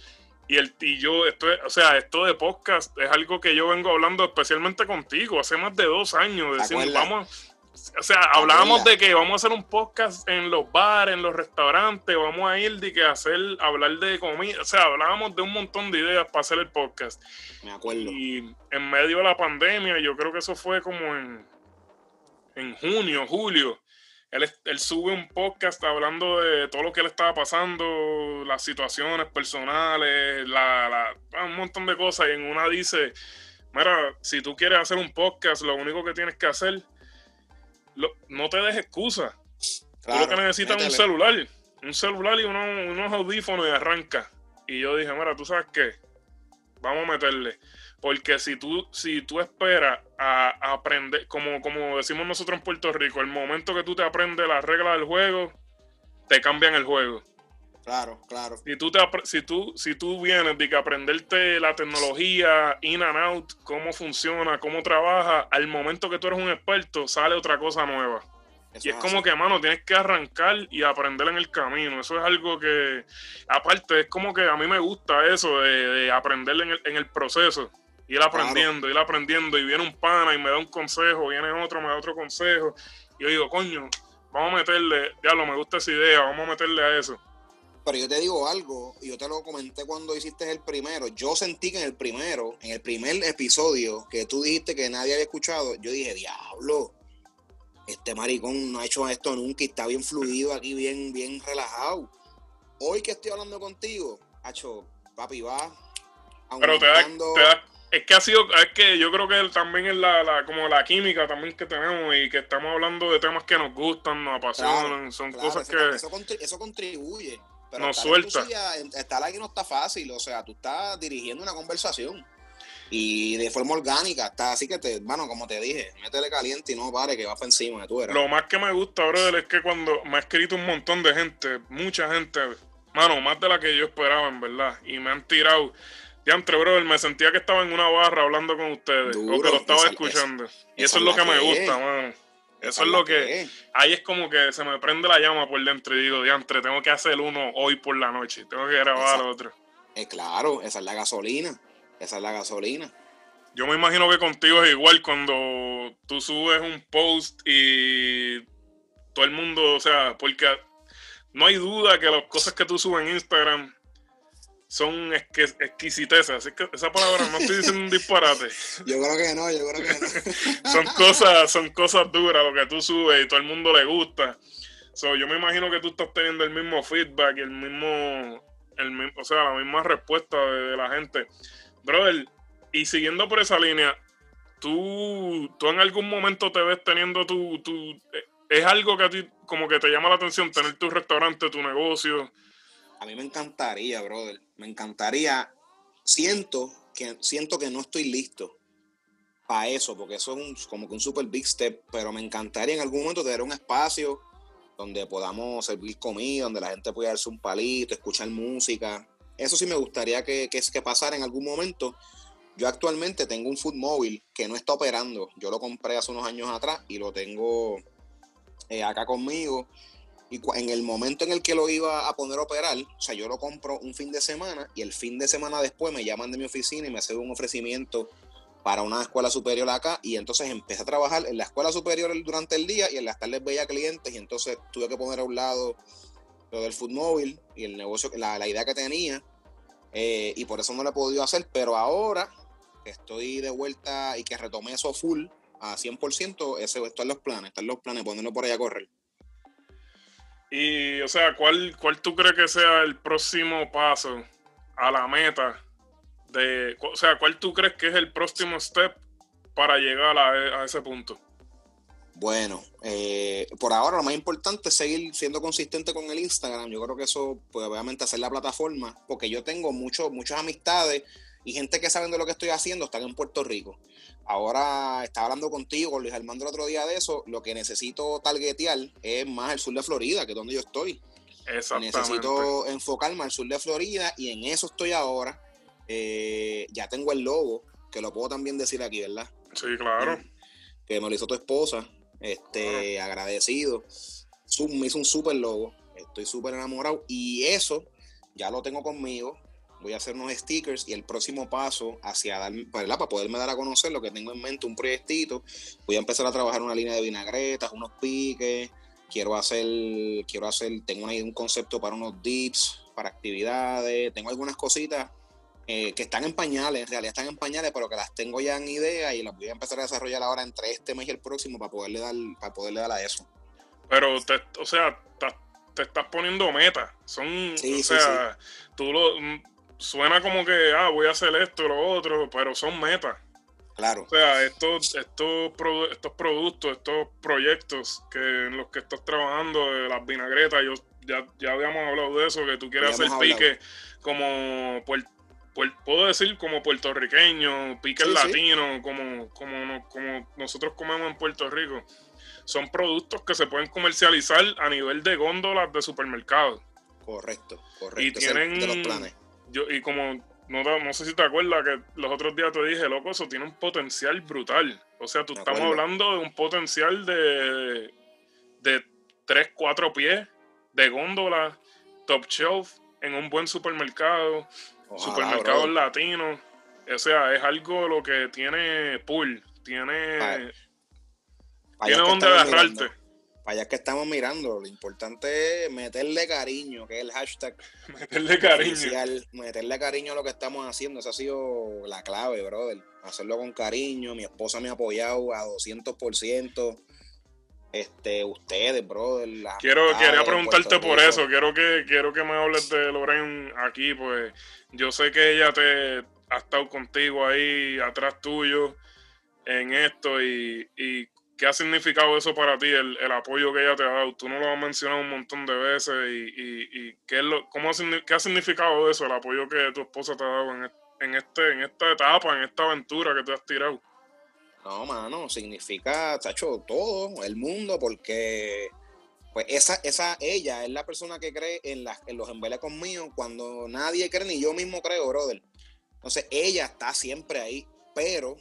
Y, el, y yo, esto o sea, esto de podcast es algo que yo vengo hablando especialmente contigo hace más de dos años. Diciendo, vamos, o sea, hablábamos de que vamos a hacer un podcast en los bares, en los restaurantes, vamos a ir de que hacer, hablar de comida, o sea, hablábamos de un montón de ideas para hacer el podcast. Me acuerdo. Y en medio de la pandemia, yo creo que eso fue como en, en junio, julio. Él, él, sube un podcast hablando de todo lo que le estaba pasando, las situaciones personales, la, un montón de cosas. Y en una dice, mira, si tú quieres hacer un podcast, lo único que tienes que hacer no te des excusa. Tú lo que necesitas es un celular. Un celular y unos, audífonos y arranca. Y yo dije, mira, ¿tú sabes qué? Vamos a meterle. Porque si tú, si tú esperas a, aprender, como, como decimos nosotros en Puerto Rico, el momento que tú te aprendes las reglas del juego, te cambian el juego. Claro, claro. Si tú, te, si tú, si tú vienes de que aprenderte la tecnología in and out, cómo funciona, cómo trabaja, al momento que tú eres un experto, sale otra cosa nueva. y es como que, mano, tienes que arrancar y aprender en el camino. Eso es algo que, aparte, es como que a mí me gusta eso de, aprender en el, en el, proceso. Ir aprendiendo, ir aprendiendo. Y viene un pana y me da un consejo, viene otro, me da otro consejo. Y yo digo, coño, vamos a meterle, diablo, me gusta esa idea, vamos a meterle a eso. Pero yo te digo algo, y yo te lo comenté cuando hiciste el primero. Yo sentí que en el primero, en el primer episodio que tú dijiste que nadie había escuchado, yo dije, diablo, este maricón no ha hecho esto nunca y está bien fluido aquí, bien, bien relajado. Hoy que estoy hablando contigo, hacho, papi, va. Pero te da, es que ha sido, es que yo creo que también es la, como la química también que tenemos y que estamos hablando de temas que nos gustan, nos apasionan, son cosas que... eso contribuye no suelta. estar aquí no está fácil, o sea, tú estás dirigiendo una conversación y de forma orgánica, está así que te, bueno, como te dije, métele caliente y no pare que va para encima de tú eres. Lo más que me gusta, brother, es que cuando me ha escrito un montón de gente, mucha gente, mano, más de la que yo esperaba, en verdad, y me han tirado. Diantre, brother, me sentía que estaba en una barra hablando con ustedes, o que lo estaba escuchando. y eso es lo que, me gusta, mano. Eso es lo que. Ahí es como que se me prende la llama por dentro y digo, diantre, tengo que hacer uno hoy por la noche. Tengo que grabar otro. Es claro, esa es la gasolina. Esa es la gasolina. Yo me imagino que contigo es igual cuando tú subes un post y todo el mundo, o sea, porque no hay duda que las cosas que tú subes en Instagram son exquisitezas. Así que esa palabra no estoy diciendo un disparate. Yo creo que no, yo creo que no. son cosas, son cosas duras lo que tú subes y todo el mundo le gusta. So, yo me imagino que tú estás teniendo el mismo feedback, el mismo, el o sea, la misma respuesta de, la gente. Brother, y siguiendo por esa línea, tú, tú en algún momento te ves teniendo tu, tu, eh, es algo que a ti como que te llama la atención tener tu restaurante, tu negocio. A mí me encantaría, brother. Me encantaría. Siento que, siento que no estoy listo para eso, porque eso es como que un super big step, pero me encantaría en algún momento tener un espacio donde podamos servir comida, donde la gente pueda darse un palito, escuchar música. Eso sí me gustaría que, que, que pasara en algún momento. Yo actualmente tengo un food móvil que no está operando. Yo lo compré hace unos años atrás y lo tengo eh, acá conmigo. Y en el momento en el que lo iba a poner a operar, o sea, yo lo compro un fin de semana y el fin de semana después me llaman de mi oficina y me hacen un ofrecimiento para una escuela superior acá y entonces empecé a trabajar en la escuela superior durante el día y en las tardes veía clientes y entonces tuve que poner a un lado lo del food móvil y el negocio, la, la idea que tenía eh, y por eso no lo he podido hacer, pero ahora que estoy de vuelta y que retomé eso full a 100%, ese, están los planes, están los planes, ponerlo por ahí a correr. Y, o sea, ¿cuál, ¿cuál tú crees que sea el próximo paso a la meta? De, o sea, ¿cuál tú crees que es el próximo step para llegar a, ese punto? Bueno, eh, por ahora lo más importante es seguir siendo consistente con el Instagram. Yo creo que eso, pues obviamente hacer la plataforma, porque yo tengo mucho, muchas amistades y gente que saben de lo que estoy haciendo están en Puerto Rico. Ahora estaba hablando contigo, Luis Armando, el otro día de eso. Lo que necesito targetear es más el sur de Florida, que es donde yo estoy. Necesito enfocarme al sur de Florida y en eso estoy ahora. Eh, ya tengo el logo, que lo puedo también decir aquí, ¿verdad? Sí, claro. Que me lo hizo tu esposa. Este, agradecido. Me hizo un súper logo. Estoy súper enamorado. Y eso ya lo tengo conmigo voy a hacer unos stickers y el próximo paso hacia dar, para poderme dar a conocer lo que tengo en mente, un proyectito, voy a empezar a trabajar una línea de vinagretas, unos piques, quiero hacer, quiero hacer, tengo un concepto para unos dips, para actividades, tengo algunas cositas eh, que están en pañales, en realidad están en pañales, pero que las tengo ya en idea y las voy a empezar a desarrollar ahora entre este mes y el próximo para poderle dar, para poderle dar a eso. Pero, o sea, te, estás poniendo metas. Son, o sea, tú lo, suena como que, ah, voy a hacer esto, lo otro, pero son metas. Claro. O sea, estos, estos, estos productos, estos proyectos que en los que estás trabajando, de las vinagretas, yo ya, ya habíamos hablado de eso, que tú quieres hacer pique como, puedo decir, como puertorriqueño, pique latino, como, como, como nosotros comemos en Puerto Rico. Son productos que se pueden comercializar a nivel de góndolas de supermercados. Correcto, correcto. Y tienen, de los planes yo, y como no, no sé si te acuerdas que los otros días te dije, loco, eso tiene un potencial brutal. O sea, tú estamos hablando de un potencial de, de 3, 4 pies, de góndola, top shelf, en un buen supermercado, supermercados latinos. O sea, es algo lo que tiene pool, tiene, tiene donde agarrarte para allá que estamos mirando. Lo importante es meterle cariño, que es el hashtag. Meterle cariño. meterle cariño a lo que estamos haciendo. Esa ha sido la clave, brother. Hacerlo con cariño. Mi esposa me ha apoyado a 200%. Este, ustedes, brother. Quiero, quería preguntarte por eso. Quiero que, quiero que me hables de Loren aquí, pues yo sé que ella te ha estado contigo ahí, atrás tuyo, en esto y, y ¿qué ha significado eso para ti, el, apoyo que ella te ha dado? Tú no lo has mencionado un montón de veces y, ¿qué, es lo, cómo ha, ¿qué ha significado eso, el apoyo que tu esposa te ha dado en, en, este, en esta etapa, en esta aventura que te has tirado? No, mano, significa, chacho, todo, el mundo, porque pues esa, esa, ella es la persona que cree en, en los embelecos míos cuando nadie cree, ni yo mismo creo, brother. Entonces, ella está siempre ahí, pero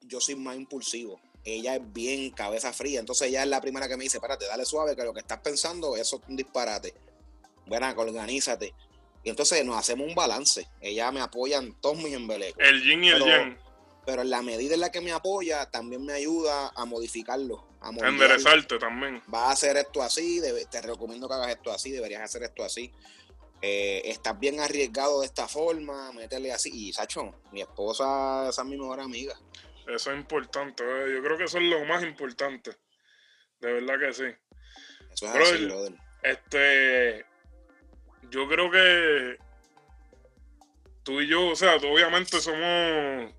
yo soy más impulsivo. Ella es bien cabeza fría. Entonces, ella es la primera que me dice, párate, dale suave, que lo que estás pensando, eso es un disparate. Bueno, organízate. Y entonces nos hacemos un balance. Ella me apoya en todos mis embelecos. El yin y el yang pero en la medida en la que me apoya, también me ayuda a modificarlo. A enderezarte también. Va a hacer esto así, te recomiendo que hagas esto así, deberías hacer esto así. Eh, estás bien arriesgado de esta forma, métele así. Y Sacho, mi esposa, esa es mi mejor amiga. Eso es importante, eh. yo creo que eso es lo más importante. De verdad que sí. Eso es así, brother. Este, yo creo que tú y yo, o sea, obviamente somos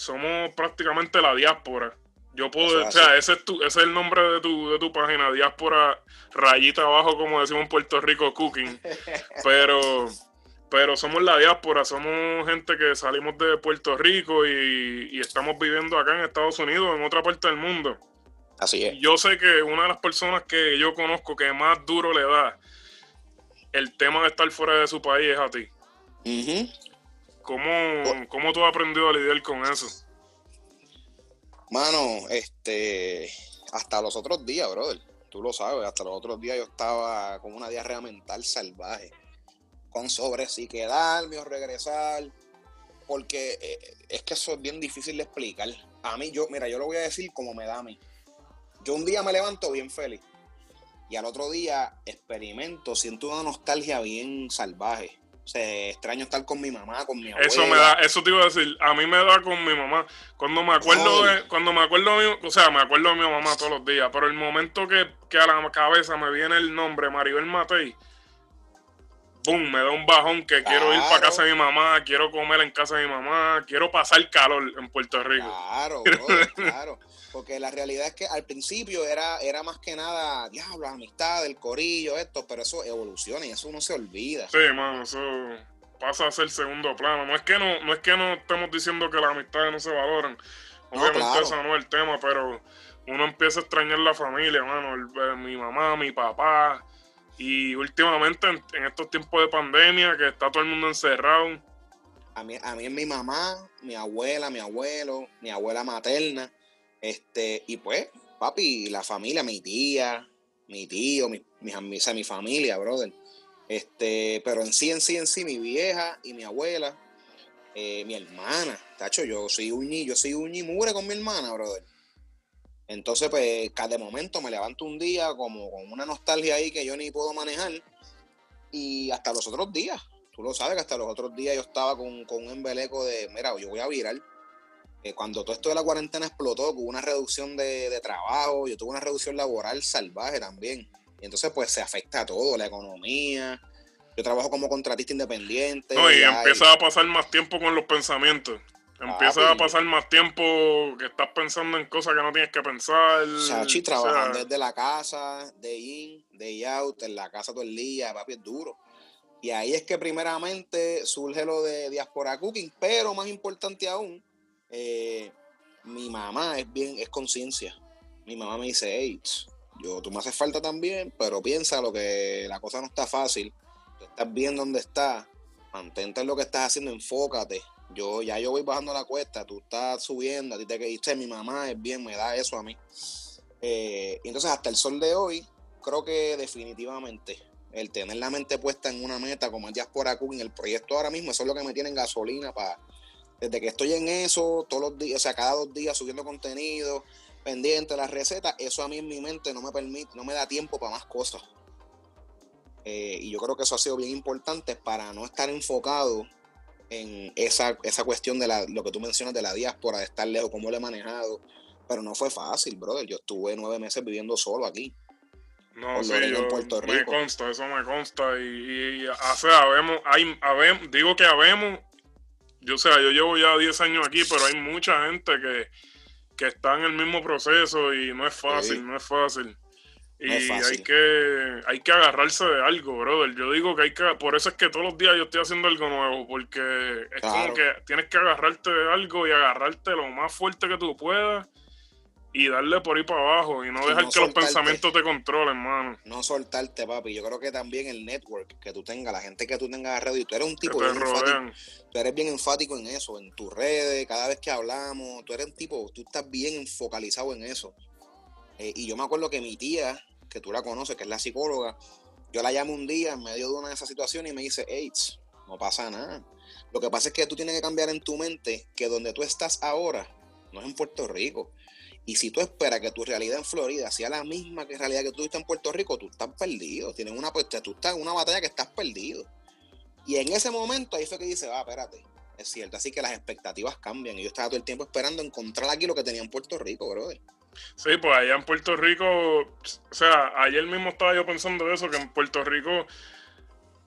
somos prácticamente la diáspora. Yo puedo, o sea, ese es, tu, ese es el nombre de tu, de tu página, diáspora, rayita abajo, como decimos en Puerto Rico, cooking. Pero, pero somos la diáspora, somos gente que salimos de Puerto Rico y, estamos viviendo acá en Estados Unidos, en otra parte del mundo. Así es. Yo sé que una de las personas que yo conozco que más duro le da el tema de estar fuera de su país es a ti. ¿Cómo, ¿Cómo tú has aprendido a lidiar con eso? Mano, este, hasta los otros días, brother, tú lo sabes, hasta los otros días yo estaba con una diarrea mental salvaje, con sobre si quedarme o regresar, porque eh, es que eso es bien difícil de explicar. A mí, yo, mira, yo lo voy a decir como me da a mí. Yo un día me levanto bien feliz y al otro día experimento, siento una nostalgia bien salvaje se extraño estar con mi mamá, con mi abuela. Eso me da, eso te iba a decir, a mí me da con mi mamá. Cuando me acuerdo de, cuando me acuerdo o sea, me acuerdo de mi mamá todos los días, pero el momento que, que a la cabeza me viene el nombre Maribel Matei, boom, me da un bajón que quiero ir para casa de mi mamá, quiero comer en casa de mi mamá, quiero pasar calor en Puerto Rico. Claro, claro. Porque la realidad es que al principio era, era más que nada, diablo, amistad, el corillo, esto, pero eso evoluciona y eso no se olvida. Sí, mano, eso pasa a ser segundo plano. No es que no, no es que no estemos diciendo que las amistades no se valoran. Obviamente eso no es el tema, pero uno empieza a extrañar la familia, mano. mi mamá, mi papá. Y últimamente, en, estos tiempos de pandemia, que está todo el mundo encerrado. A mí, a mí es mi mamá, mi abuela, mi abuelo, mi abuela materna este, y pues, papi, la familia, mi tía, mi tío, mi, mi, mi familia, brother. Este, pero en sí, en sí, en sí, mi vieja y mi abuela, eh, mi hermana, tacho, yo soy uñi, yo soy uñi mure con mi hermana, brother. Entonces, pues, cada momento me levanto un día como con una nostalgia ahí que yo ni puedo manejar. Y hasta los otros días, tú lo sabes que hasta los otros días yo estaba con, con un embeleco de, mira, yo voy a virar eh, cuando todo esto de la cuarentena explotó, hubo una reducción de, trabajo, yo tuve una reducción laboral salvaje también. Y entonces, pues se afecta a todo, la economía. Yo trabajo como contratista independiente. No, y, empieza a pasar más tiempo con los pensamientos. Empieza a pasar más tiempo que estás pensando en cosas que no tienes que pensar. Chachi, trabajando desde la casa, de in, de out, en la casa todo el día, papi, es duro. Y ahí es que primeramente surge lo de Diaspora Cooking, pero más importante aún, eh, mi mamá es bien, es conciencia. Mi mamá me dice, hey, yo, tú me haces falta también, pero piensa lo que la cosa no está fácil. Tú estás bien donde estás, mantente en lo que estás haciendo, enfócate. Yo ya yo voy bajando la cuesta, tú estás subiendo, a ti te que mi mamá es bien, me da eso a mí. Eh, y entonces hasta el sol de hoy, creo que definitivamente el tener la mente puesta en una meta como el Diaspora en el proyecto ahora mismo, eso es lo que me tiene en gasolina para desde que estoy en eso, todos los días, o sea, cada dos días subiendo contenido, pendiente de las recetas, eso a mí en mi mente no me permite, no me da tiempo para más cosas. Eh, y yo creo que eso ha sido bien importante para no estar enfocado en esa, esa cuestión de la, lo que tú mencionas de la diáspora, de estar lejos, cómo lo he manejado. Pero no fue fácil, brother. Yo estuve nueve meses viviendo solo aquí. No, sí, yo, me consta, eso me consta. Y, o sea, habemos, hay, habemos, digo que habemos yo, o sea, yo llevo ya 10 años aquí, pero hay mucha gente que, que está en el mismo proceso y no es fácil, no es fácil. Y hay que hay que agarrarse de algo, brother. Yo digo que hay que, por eso es que todos los días yo estoy haciendo algo nuevo, porque es como que tienes que agarrarte de algo y agarrarte lo más fuerte que tú puedas y darle por ahí para abajo y no dejar que los pensamientos te controlen, mano. No soltarte, papi. Yo creo que también el network que tú tengas, la gente que tú tengas alrededor, tú eres un tipo bien enfático, tú eres bien enfático en eso, en tus redes, cada vez que hablamos, tú eres un tipo, tú estás bien focalizado en eso. Eh, y yo me acuerdo que mi tía, que tú la conoces, que es la psicóloga, yo la llamo un día en medio de una de esas situaciones y me dice, AIDS, no pasa nada. Lo que pasa es que tú tienes que cambiar en tu mente que donde tú estás ahora no es en Puerto Rico y si tú esperas que tu realidad en Florida sea la misma que realidad que tú estás en Puerto Rico, tú estás perdido. Tienes una, pues, tú estás en una batalla que estás perdido. Y en ese momento ahí fue que dice, ah, espérate, es cierto. Así que las expectativas cambian. Y yo estaba todo el tiempo esperando encontrar aquí lo que tenía en Puerto Rico, brother. Sí, pues allá en Puerto Rico, o sea, ayer mismo estaba yo pensando eso, que en Puerto Rico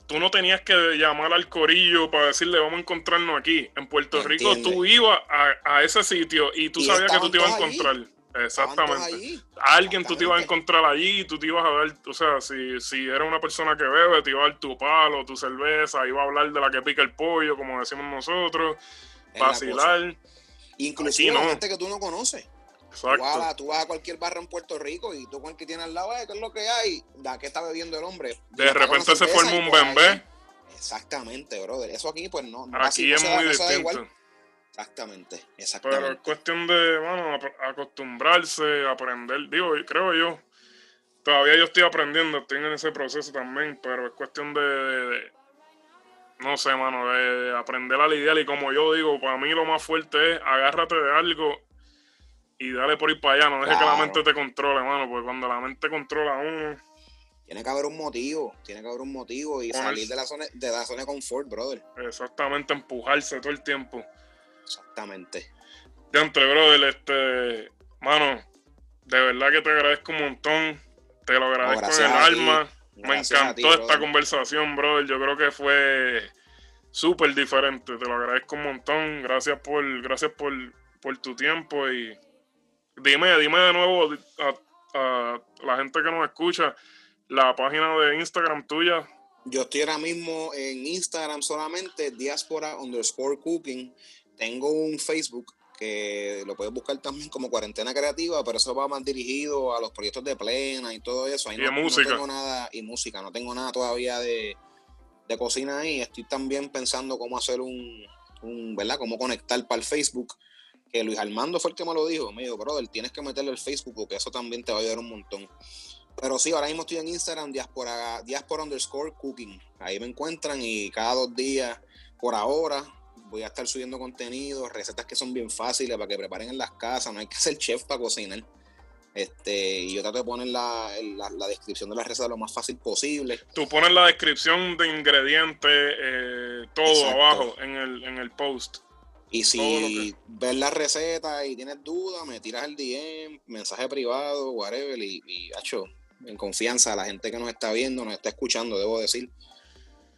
tú no tenías que llamar al corillo para decirle vamos a encontrarnos aquí. En Puerto Rico tú ibas a, ese sitio y tú sabías que tú te ibas a encontrar. Exactamente. Alguien tú te ibas a encontrar allí y tú te ibas a dar, o sea, si, si era una persona que bebe, te iba a dar tu palo, tu cerveza, iba a hablar de la que pica el pollo, como decimos nosotros, vacilar. Inclusive no. gente que tú no conoces. Exacto. Tú vas, a, cualquier barra en Puerto Rico y tú con el que tiene al lado, ¿qué es lo que hay? ¿De qué está bebiendo el hombre? De repente se forma un bembé. Exactamente, brother. Eso aquí, pues no. aquí es muy distinto. Exactamente, exactamente. Pero es cuestión de, bueno, acostumbrarse, aprender. Digo, creo yo. Todavía yo estoy aprendiendo, estoy en ese proceso también, pero es cuestión de, no sé, mano, de aprender a lidiar. Y como yo digo, para mí lo más fuerte es agárrate de algo y dale por ir para allá. No dejes que la mente te controle, mano, porque cuando la mente controla a uno. Tiene que haber un motivo, tiene que haber un motivo y salir de la, zona, de la zona de confort, brother. Exactamente, empujarse todo el tiempo. Exactamente. Ya entre, brother, este, mano, de verdad que te agradezco un montón. Te lo agradezco en el alma. Me encantó esta conversación, brother. Yo creo que fue súper diferente. Te lo agradezco un montón. Gracias por, gracias por, por tu tiempo y dime, dime de nuevo a, la gente que nos escucha la página de Instagram tuya. Yo estoy ahora mismo en Instagram solamente, diáspora underscore cooking. Tengo un Facebook que lo puedes buscar también como Cuarentena Creativa, pero eso va más dirigido a los proyectos de plena y todo eso. y no, música. tengo nada, y música, no tengo nada todavía de, de cocina ahí. Estoy también pensando cómo hacer un, un, ¿verdad? Cómo conectar para el Facebook que Luis Armando fue el que me lo dijo. Me dijo, brother, tienes que meterle el Facebook porque eso también te va a ayudar un montón. Pero sí, ahora mismo estoy en Instagram, diaspora, diaspora underscore cooking. Ahí me encuentran y cada dos días, por ahora, voy a estar subiendo contenido, recetas que son bien fáciles para que preparen en las casas. No hay que ser chef para cocinar. Este, y yo trato de poner la, la, descripción de la receta lo más fácil posible. Tú pones la descripción de ingredientes, eh, todo abajo en el, en el post. Y si ves la receta y tienes dudas, me tiras el DM, mensaje privado, whatever, y, y hecho, en confianza a la gente que nos está viendo, nos está escuchando, debo decir.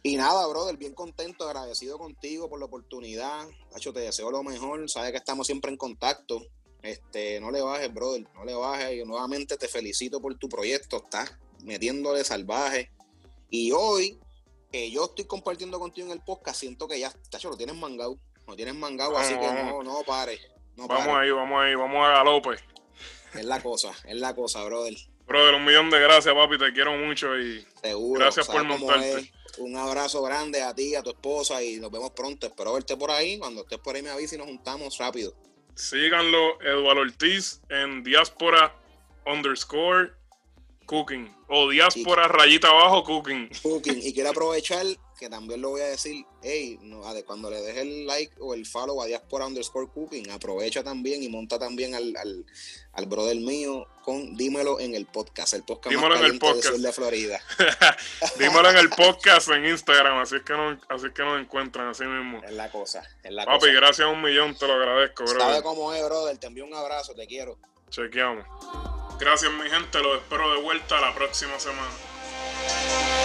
Y nada, brother, bien contento, agradecido contigo por la oportunidad. Hacho, te deseo lo mejor. Sabes que estamos siempre en contacto. Este, no le bajes, brother, no le bajes. Yo nuevamente te felicito por tu proyecto. Estás metiéndole salvaje. Y hoy, que yo estoy compartiendo contigo en el podcast, siento que ya, tacho, lo tienes mangado. No tienes mangado, así que no, no pares. vamos ahí, vamos ahí, vamos a galope. Es la cosa, es la cosa, brother. Brother, un millón de gracias, papi, te quiero mucho y Seguro, gracias por montarte. Un abrazo grande a ti, a tu esposa y nos vemos pronto. Espero verte por ahí. Cuando estés por ahí me avisa y nos juntamos rápido. Síganlo, Eduardo Ortiz, en diáspora underscore cooking o diáspora rayita abajo cooking. Cooking. Y quiero aprovechar que también lo voy a decir, hey, no, cuando le dejes el like o el follow a Diaspora underscore cooking, aprovecha también y monta también al, al, al brother mío con Dímelo en el podcast, el podcast Dímelo más en el podcast. de Florida. Dímelo en el podcast en Instagram, así es que nos, así que nos encuentran así mismo. Es la cosa, es la Papi, gracias a un millón, te lo agradezco, brother. Sabe cómo es, brother, te envío un abrazo, te quiero. Chequeamos. Gracias, mi gente, lo espero de vuelta la próxima semana.